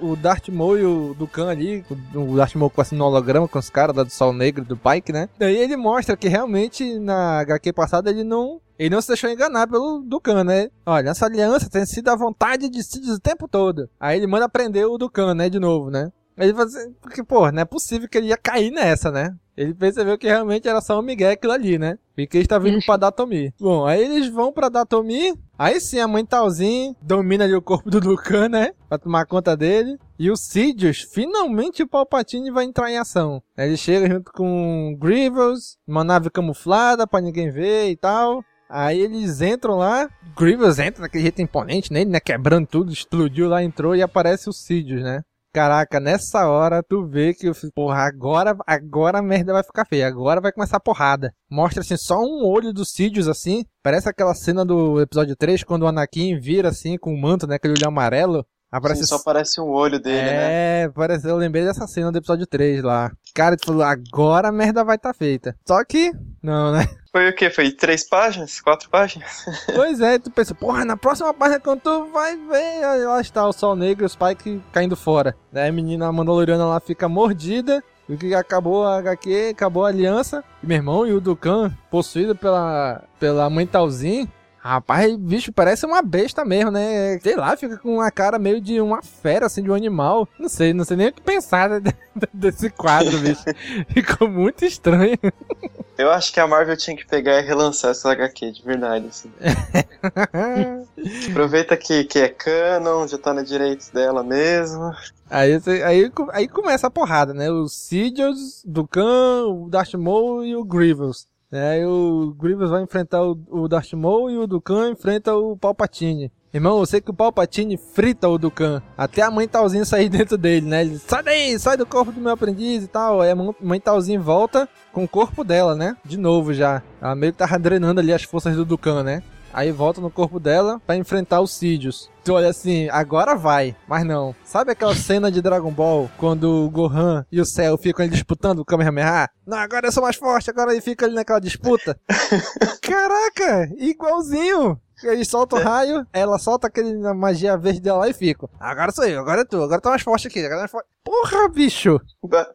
o, o Darth Maul e o Dukan ali, o, o Darth Maul com assim no holograma com os caras lá do Sol Negro e do Pike, né? Daí ele mostra que realmente na HQ passada ele não. Ele não se deixou enganar pelo Dukan, né? Olha, essa aliança tem sido a vontade de Sidious o tempo todo. Aí ele manda prender o Dukan, né? De novo, né? Ele falou assim, porque, pô, não é possível que ele ia cair nessa, né? Ele percebeu que realmente era só um migué aquilo ali, né? E que ele está vindo pra Datomi. Bom, aí eles vão pra Datomi. Aí sim, a mãe Talzinho domina ali o corpo do Dukan, né? Pra tomar conta dele. E o Sidious, finalmente o Palpatine vai entrar em ação. Ele chega junto com Grievous, uma nave camuflada pra ninguém ver e tal. Aí eles entram lá, Grievous entra daquele jeito imponente nele, né? Quebrando tudo, explodiu lá, entrou e aparece o Sidious, né? Caraca, nessa hora tu vê que, porra, agora, agora a merda vai ficar feia. Agora vai começar a porrada. Mostra assim só um olho dos Sidious assim. Parece aquela cena do episódio 3 quando o Anakin vira assim com o manto, né? Aquele olho amarelo. Aparece... Sim, só aparece um olho dele, é, né? É, parece, eu lembrei dessa cena do episódio 3 lá. Cara, tu falou, agora a merda vai estar tá feita. Só que, não, né? <laughs> Foi o quê? Foi três páginas? Quatro páginas? <laughs> Pois é, tu pensa, porra, na próxima página quando tu vai ver, lá está o Sol Negro e o Spike caindo fora. Daí a menina Mandaloriana lá fica mordida, e que acabou a HQ, acabou a aliança. E meu irmão e o Dukan, possuído pela, pela mãe Talzinho, Rapaz, bicho, parece uma besta mesmo, né? Sei lá, fica com uma cara meio de uma fera, assim, de um animal. Não sei, não sei nem o que pensar desse quadro, bicho. <laughs> Ficou muito estranho. Eu acho que a Marvel tinha que pegar e relançar essa HQ, de verdade, assim. <laughs> Aproveita que, que é canon, já tá na direita dela mesmo. Aí, aí, aí começa a porrada, né? O Sidious, Dukan, o Darth Maul e o Grievous. Aí o Grievous vai enfrentar o, o Darth Maul e o Dukan enfrenta o Palpatine. Irmão, eu sei que o Palpatine frita o Dukan. Até a mãe Talzinho sair <laughs> dentro dele, né? Ele, sai daí, sai do corpo do meu aprendiz e tal. Aí a mãe Talzinho volta com o corpo dela, né? De novo já. Ela meio que tava drenando ali as forças do Dukan, né? Aí volta no corpo dela para enfrentar os Sidious. Tu olha assim, agora vai. Mas não. Sabe aquela cena de Dragon Ball quando o Gohan e o Cell ficam ali disputando o Kamehameha? Não, agora eu sou mais forte, agora ele fica ali naquela disputa. <laughs> Caraca, igualzinho. Ele solta o raio, ela solta aquele magia verde dela e fica. Agora sou eu, agora é tu, agora tá mais forte aqui, agora é mais forte. Porra, bicho!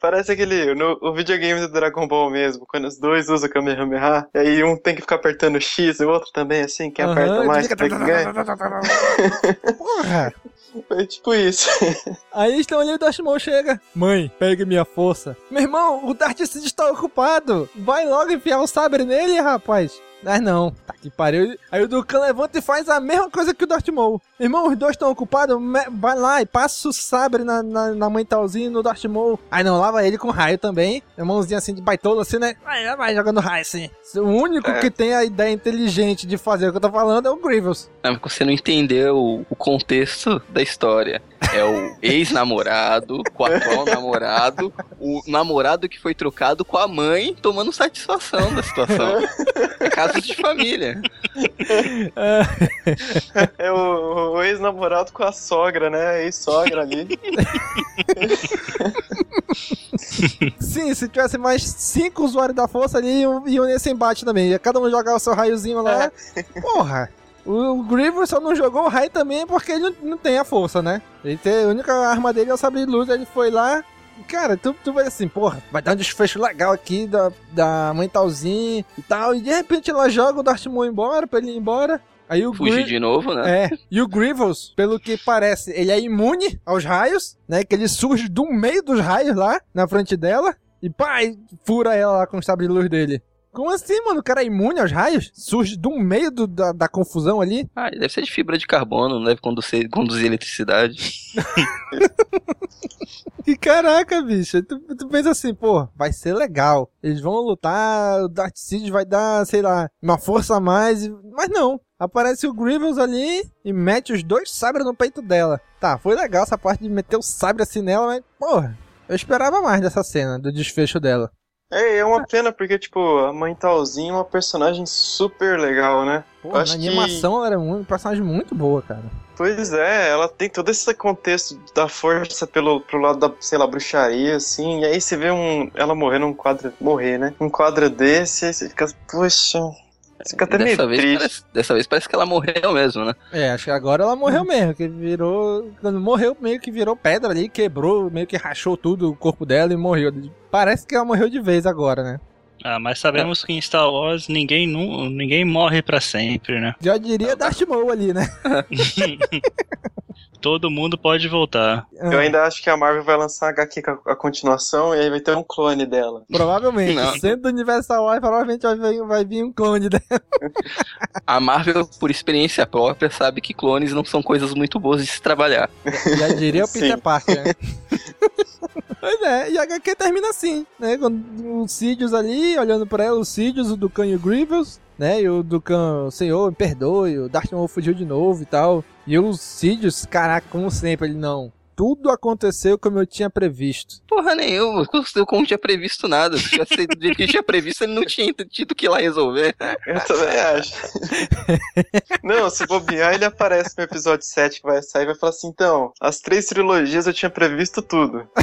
Parece aquele. No o videogame do Dragon Ball mesmo, quando os dois usam o Kamehameha, e aí um tem que ficar apertando X e o outro também, assim, quem uhum, aperta mais fica... que ganha. <laughs> Porra! Foi tipo isso. <laughs> Aí estão ali o Maul chega. Mãe, pegue minha força. Meu irmão, o Darth Sid está ocupado. Vai logo enfiar o sabre nele, rapaz. Mas não, tá que pariu. Aí o Dukan levanta e faz a mesma coisa que o Darth Maul. Irmão, os dois estão ocupados, vai lá e passa o sabre na, na, na mãe Talzinho no Darth Maul. Aí não, lava ele com raio também. Irmãozinho assim de baitola assim, né? Vai, vai jogando raio assim. O único é. que tem a ideia inteligente de fazer o que eu tô falando é o Grievous. É porque você não entendeu o contexto da história. É o ex-namorado, com o atual namorado, o namorado que foi trocado com a mãe tomando satisfação da situação. É caso de família. É o, o ex-namorado com a sogra, né? Ex-sogra ali. Sim, se tivesse mais cinco usuários da força ali, iam nesse embate também. Ia cada um jogar o seu raiozinho lá. É. Porra! O Grievous só não jogou o raio também porque ele não, não tem a força, né? Ele tem, a única arma dele é o sabre de luz, ele foi lá. Cara, tu, tu vai assim, porra, vai dar um desfecho legal aqui da, da mãe talzinha e tal. E de repente ela joga o Darth Maul embora pra ele ir embora. Aí o Fugir de novo, né? É. E o Grievous, pelo que parece, ele é imune aos raios, né? Que ele surge do meio dos raios lá, na frente dela. E pá, fura ela lá com o sabre de luz dele. Como assim, mano? O cara é imune aos raios? Surge do meio do, da, da, confusão ali? Ah, deve ser de fibra de carbono, não deve conduzir, conduzir eletricidade. <laughs> e caraca, bicho, tu, tu pensa assim, pô, vai ser legal. Eles vão lutar, o Darth Sidious vai dar, sei lá, uma força a mais, mas não. Aparece o Grievous ali e mete os dois sabres no peito dela. Tá, foi legal essa parte de meter o sabre assim nela, mas, porra, eu esperava mais dessa cena, do desfecho dela. É, é uma pena porque, tipo, a mãe Talzinha é uma personagem super legal, né? Pô, a animação que... ela era um personagem muito boa, cara. Pois é, ela tem todo esse contexto da força pelo pro lado da, sei lá, bruxaria, assim, e aí você vê um, ela morrer num quadro, morrer, né? Um quadro desse, aí você fica, poxa, Fica até dessa meio vez triste. Parece, dessa vez parece que ela morreu mesmo, né? É, acho que agora ela morreu mesmo, que virou. Quando morreu, meio que virou pedra ali, quebrou, meio que rachou tudo o corpo dela e morreu. Parece que ela morreu de vez agora, né? Ah, mas sabemos que em Star Wars ninguém, nu- ninguém morre pra sempre, né? Já diria Darth Maul ali, né? <laughs> Todo mundo pode voltar. Eu ainda acho que a Marvel vai lançar a HQ com a, a continuação e aí vai ter um clone dela. Provavelmente. Não. Sendo do universo Star Wars, provavelmente vai vir, vai vir um clone dela. A Marvel, por experiência própria, sabe que clones não são coisas muito boas de se trabalhar. Já diria o Sim. Peter Parker, né? <laughs> Pois é, e a HQ termina assim, né? Com o Sidious ali, olhando pra ela, o Sidious, o Dukan e o Grievous, né? E o Dukan, Senhor, me perdoe, o Darth Maul fugiu de novo e tal. E o Sidious, caraca, como sempre, ele não. Tudo aconteceu como eu tinha previsto. Porra nenhuma, eu como tinha previsto nada. Se tivesse do jeito que tinha previsto, ele não tinha tido que ir lá resolver. Eu também acho. <laughs> Não, se bobear, ele aparece no episódio 7 que vai sair e vai falar assim: então, as três trilogias eu tinha previsto tudo. <laughs>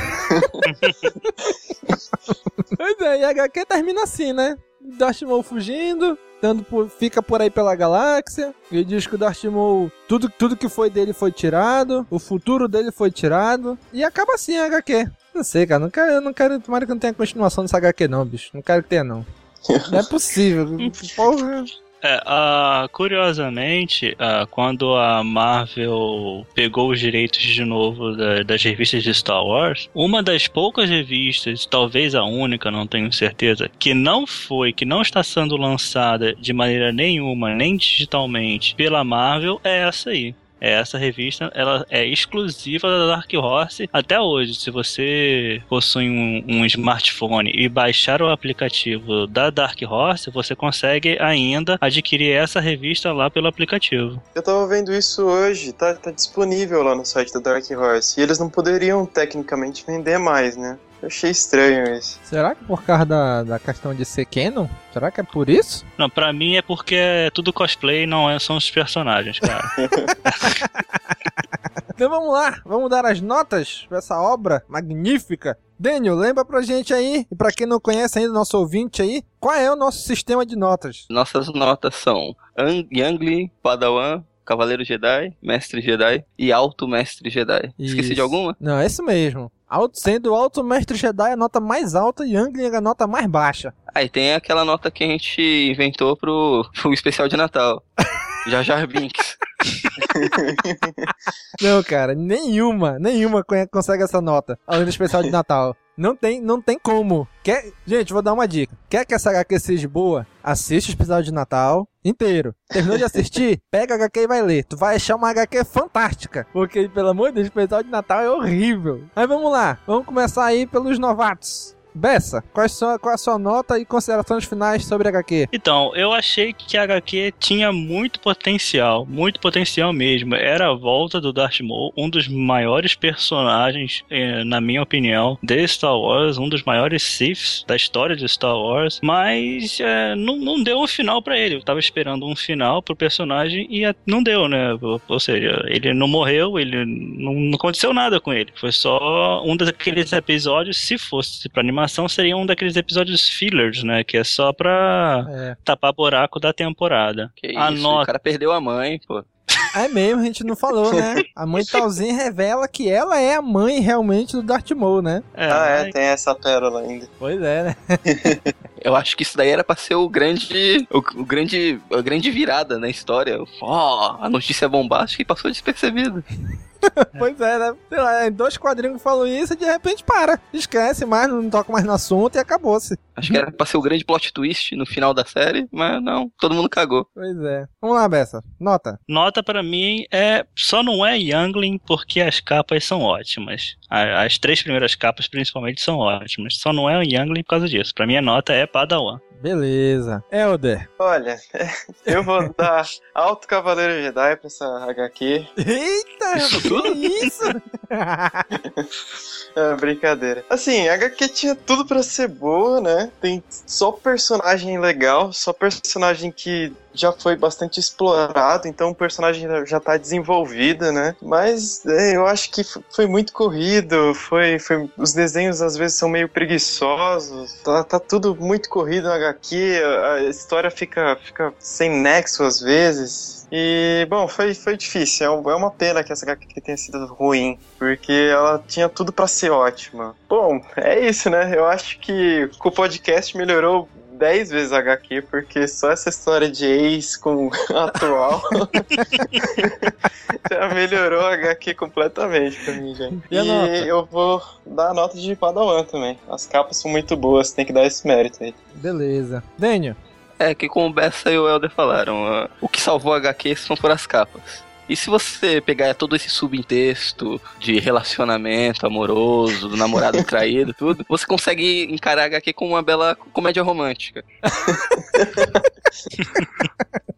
Pois é, e a HQ termina assim, né? Darth Maul fugindo, dando por- fica por aí pela galáxia. Ele diz que o Darth Maul, tudo, tudo que foi dele foi tirado, o futuro dele foi tirado. E acaba assim a HQ. Não sei, cara, não quero, eu não quero, tomara que não tenha continuação dessa HQ não, bicho. Não quero que tenha não. <laughs> Não é possível. <laughs> Porra. É, ah, curiosamente, ah, quando a Marvel pegou os direitos de novo da- das revistas de Star Wars, uma das poucas revistas, talvez a única, não tenho certeza, que não foi, que não está sendo lançada de maneira nenhuma, nem digitalmente, pela Marvel, é essa aí. É, Essa revista ela é exclusiva da Dark Horse até hoje. Se você possui um, um smartphone e baixar o aplicativo da Dark Horse, você consegue ainda adquirir essa revista lá pelo aplicativo. Eu tava vendo isso hoje, tá, tá disponível lá no site da Dark Horse. E eles não poderiam, tecnicamente, vender mais, né? Eu achei estranho isso. Será que por causa da, da questão de ser canon? Será que é por isso? Não, pra mim é porque é tudo cosplay, não é, são os personagens, cara. <laughs> <laughs> Então vamos lá, vamos dar as notas pra essa obra magnífica. Daniel, lembra pra gente aí, e pra quem não conhece ainda, nosso ouvinte aí, qual é o nosso sistema de notas? Nossas notas são Ang- Youngling, Padawan, Cavaleiro Jedi, Mestre Jedi e Alto Mestre Jedi. Esqueci Isso. de alguma? Não, é isso mesmo. Alto, sendo o Alto Mestre Jedi a nota mais alta e Youngling a nota mais baixa. Aí tem aquela nota que a gente inventou pro, <laughs> pro especial de Natal. Jar Jar Binks. <laughs> Não, cara, nenhuma, nenhuma consegue essa nota, além do especial de Natal. Não tem, não tem como. Quer, gente, vou dar uma dica. Quer que essa HQ seja boa? Assiste o especial de Natal inteiro. Terminou de assistir? <laughs> Pega a HQ e vai ler. Tu vai achar uma HQ fantástica. Porque, pelo amor de Deus, o especial de Natal é horrível. Mas vamos lá. Vamos começar aí pelos novatos. Bessa, quais são, qual é a sua nota e considerações finais sobre a HQ? Então, eu achei que a HQ tinha muito potencial, muito potencial mesmo. Era a volta do Darth Maul, um dos maiores personagens, eh, na minha opinião, de Star Wars, um dos maiores Siths da história de Star Wars, mas eh, não, não deu um final pra ele. Eu tava esperando um final pro personagem e não deu, né? Ou- seja, ele não morreu, ele não, não aconteceu nada com ele. Foi só um daqueles episódios, se fosse pra animação, seria um daqueles episódios fillers, né? Que é só pra É. tapar buraco da temporada. Que a isso, nota. o cara perdeu a mãe, pô. É mesmo, a gente não falou, né? A mãe <laughs> Talzinha revela que ela é a mãe realmente do Darth Maul, né? ah, é, tem essa pérola ainda. Pois é, né? <laughs> Eu acho que isso daí era pra ser o grande. O, o grande. A grande virada na história. Ó, a notícia bombástica e passou despercebido. <laughs> Pois é, né? Sei lá, em dois quadrinhos falam isso e de repente para. Esquece mais, não toca mais no assunto e acabou-se. Acho que era pra ser o grande plot twist no final da série, mas não, todo mundo cagou. Pois é. Vamos lá, Bessa. Nota. Nota pra mim é. Só não é Youngling porque as capas são ótimas. As três primeiras capas, principalmente, são ótimas. Só não é Youngling por causa disso. Pra mim, a nota é Padawan. Beleza. Elder. Olha, <laughs> eu vou dar Alto Cavaleiro Jedi pra essa HQ. Eita, Isso que tudo? isso? <laughs> É, brincadeira. Assim, a HQ tinha tudo pra ser boa, né? Tem só personagem legal, só personagem que já foi bastante explorado, então o personagem já- tá desenvolvido, né? Mas é, eu acho que foi muito corrido, foi, foi- os desenhos às vezes são meio preguiçosos, tá, tá tudo muito corrido na HQ, a, história fica, fica sem nexo às vezes. E, bom, foi, foi difícil. É é uma pena que essa HQ tenha sido ruim, porque ela tinha tudo pra ser ótima. Bom, é isso, né? Eu acho que com o podcast melhorou 10 vezes HQ, porque só essa história de ex com <laughs> atual <laughs> já melhorou a HQ completamente pra mim, já. E a E nota? eu vou dar a nota de Padawan também. As capas são muito boas, tem que dar esse mérito aí. Beleza. Daniel. É que como o Bessa e o Elder falaram, ah, o que salvou a HQ são foram as capas. E se você pegar todo esse subtexto de relacionamento amoroso, do namorado <laughs> traído, tudo, você consegue encarar a HQ como uma bela comédia romântica. <laughs>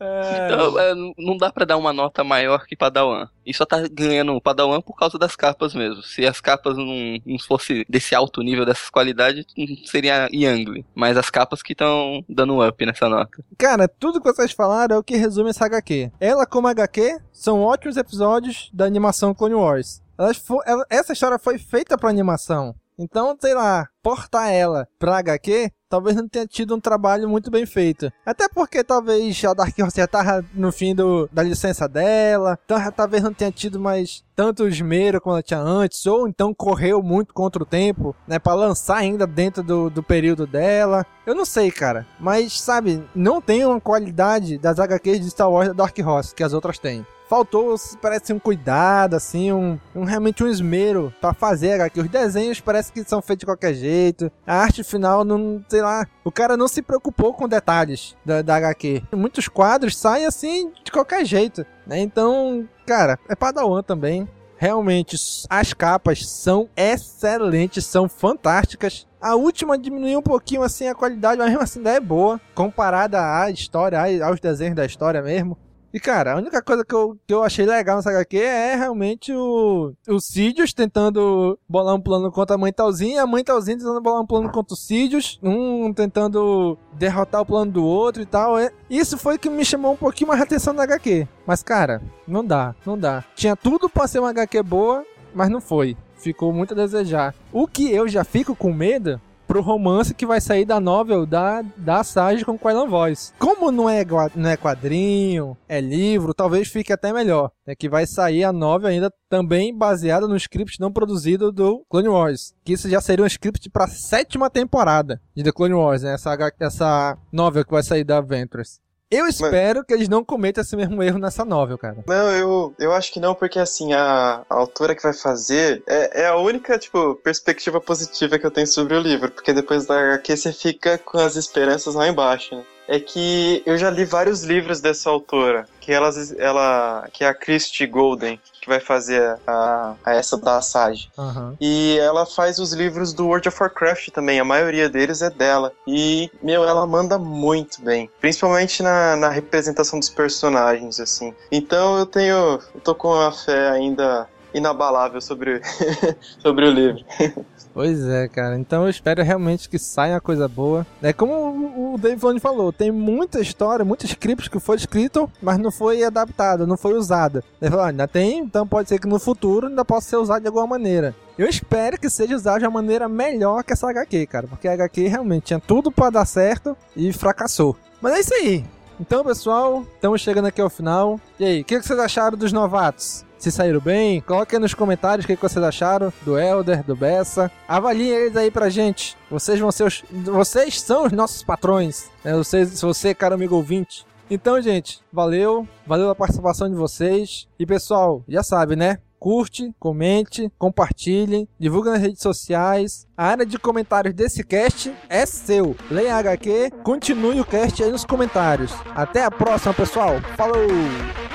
Então, é, não dá pra dar uma nota maior que Padawan. E só tá ganhando Padawan por causa das capas mesmo. Se as capas não, não fosse desse alto nível, dessas qualidades, seria Youngly. Mas as capas que estão dando up nessa nota. Cara, tudo que vocês falaram é o que resume essa HQ. Ela, como HQ, são ótimos episódios da animação Clone Wars. Elas fo- ela- essa história foi feita pra animação. Então, sei lá, portar ela pra HQ, talvez não tenha tido um trabalho muito bem feito. Até porque talvez a Dark Horse já tava no fim do, da licença dela, então já talvez não tenha tido mais tanto esmero como ela tinha antes, ou então correu muito contra o tempo, né, pra lançar ainda dentro do, do período dela. Eu não sei, cara, mas sabe, não tem uma qualidade das HQs de Star Wars da Dark Horse que as outras têm. Faltou, parece um cuidado, assim, um, um realmente um esmero pra fazer HQ. Os desenhos parece que são feitos de qualquer jeito. A arte final não, sei lá, o cara não se preocupou com detalhes da, da HQ. Muitos quadros saem assim de qualquer jeito, né? Então, cara, é Padawan também. Realmente, as capas são excelentes, são fantásticas. A última diminuiu um pouquinho assim a qualidade, mas mesmo assim ainda é boa, comparada à história, aos desenhos da história mesmo. E cara, a única coisa que eu, que eu achei legal nessa HQ é realmente o, o Sidious tentando bolar um plano contra a mãe Talzinha, e a mãe Talzinha tentando bolar um plano contra o Sidious, um tentando derrotar o plano do outro e tal. É, isso foi que me chamou um pouquinho mais a atenção na HQ. Mas cara, não dá, não dá. Tinha tudo pra ser uma HQ boa, mas não foi. Ficou muito a desejar. O que eu já fico com medo pro romance que vai sair da novel da, da Sage com Quailan Voice. Como não é, não é quadrinho, é livro, talvez fique até melhor. É que vai sair a novel ainda também baseada no script não produzido do Clone Wars. Que isso já seria um script pra sétima temporada de The Clone Wars, né? Essa, essa novel que vai sair da Adventures. Eu espero que eles não cometam esse mesmo erro nessa novel, cara. Não, eu, eu acho que não, porque assim, a, a autora que vai fazer é, é a única, tipo, perspectiva positiva que eu tenho sobre o livro, porque depois da HQ você fica com as esperanças lá embaixo, né? É que eu já li vários livros dessa autora, que elas, ela, que é a Christy Golden, que vai fazer a, a essa da Asajj. Aham. E ela faz os livros do World of Warcraft também, a maioria deles é dela. E, meu, ela manda muito bem. Principalmente na, na representação dos personagens, assim. Então eu tenho. Eu tô com uma fé ainda inabalável sobre, <laughs> sobre o livro. <laughs> Pois é, cara. Então eu espero realmente que saia uma coisa boa. É como o- Dave Filoni falou, tem muita história, muitos scripts que foi escrito, mas não foi adaptado, não foi usado. Ele falou, "Ah, ainda tem, então pode ser que no futuro ainda possa ser usado de alguma maneira. Eu espero que seja usado de uma maneira melhor que essa HQ, cara, porque a HQ realmente tinha tudo pra dar certo e fracassou. Mas é isso aí. Então, pessoal, estamos chegando aqui ao final. E aí, o que vocês acharam dos novatos? Se saíram bem? Coloquem nos comentários o que vocês acharam do Elder, do Bessa. Avaliem eles aí pra gente. Vocês vão ser os. Vocês são os nossos patrões. Né? Vocês, se você, caro amigo ouvinte. Então, gente, valeu. Valeu a participação de vocês. E pessoal, já sabe, né? Curte, comente, compartilhe, divulga nas redes sociais. A área de comentários desse cast é seu. Leia HQ, continue o cast aí nos comentários. Até a próxima, pessoal. Falou!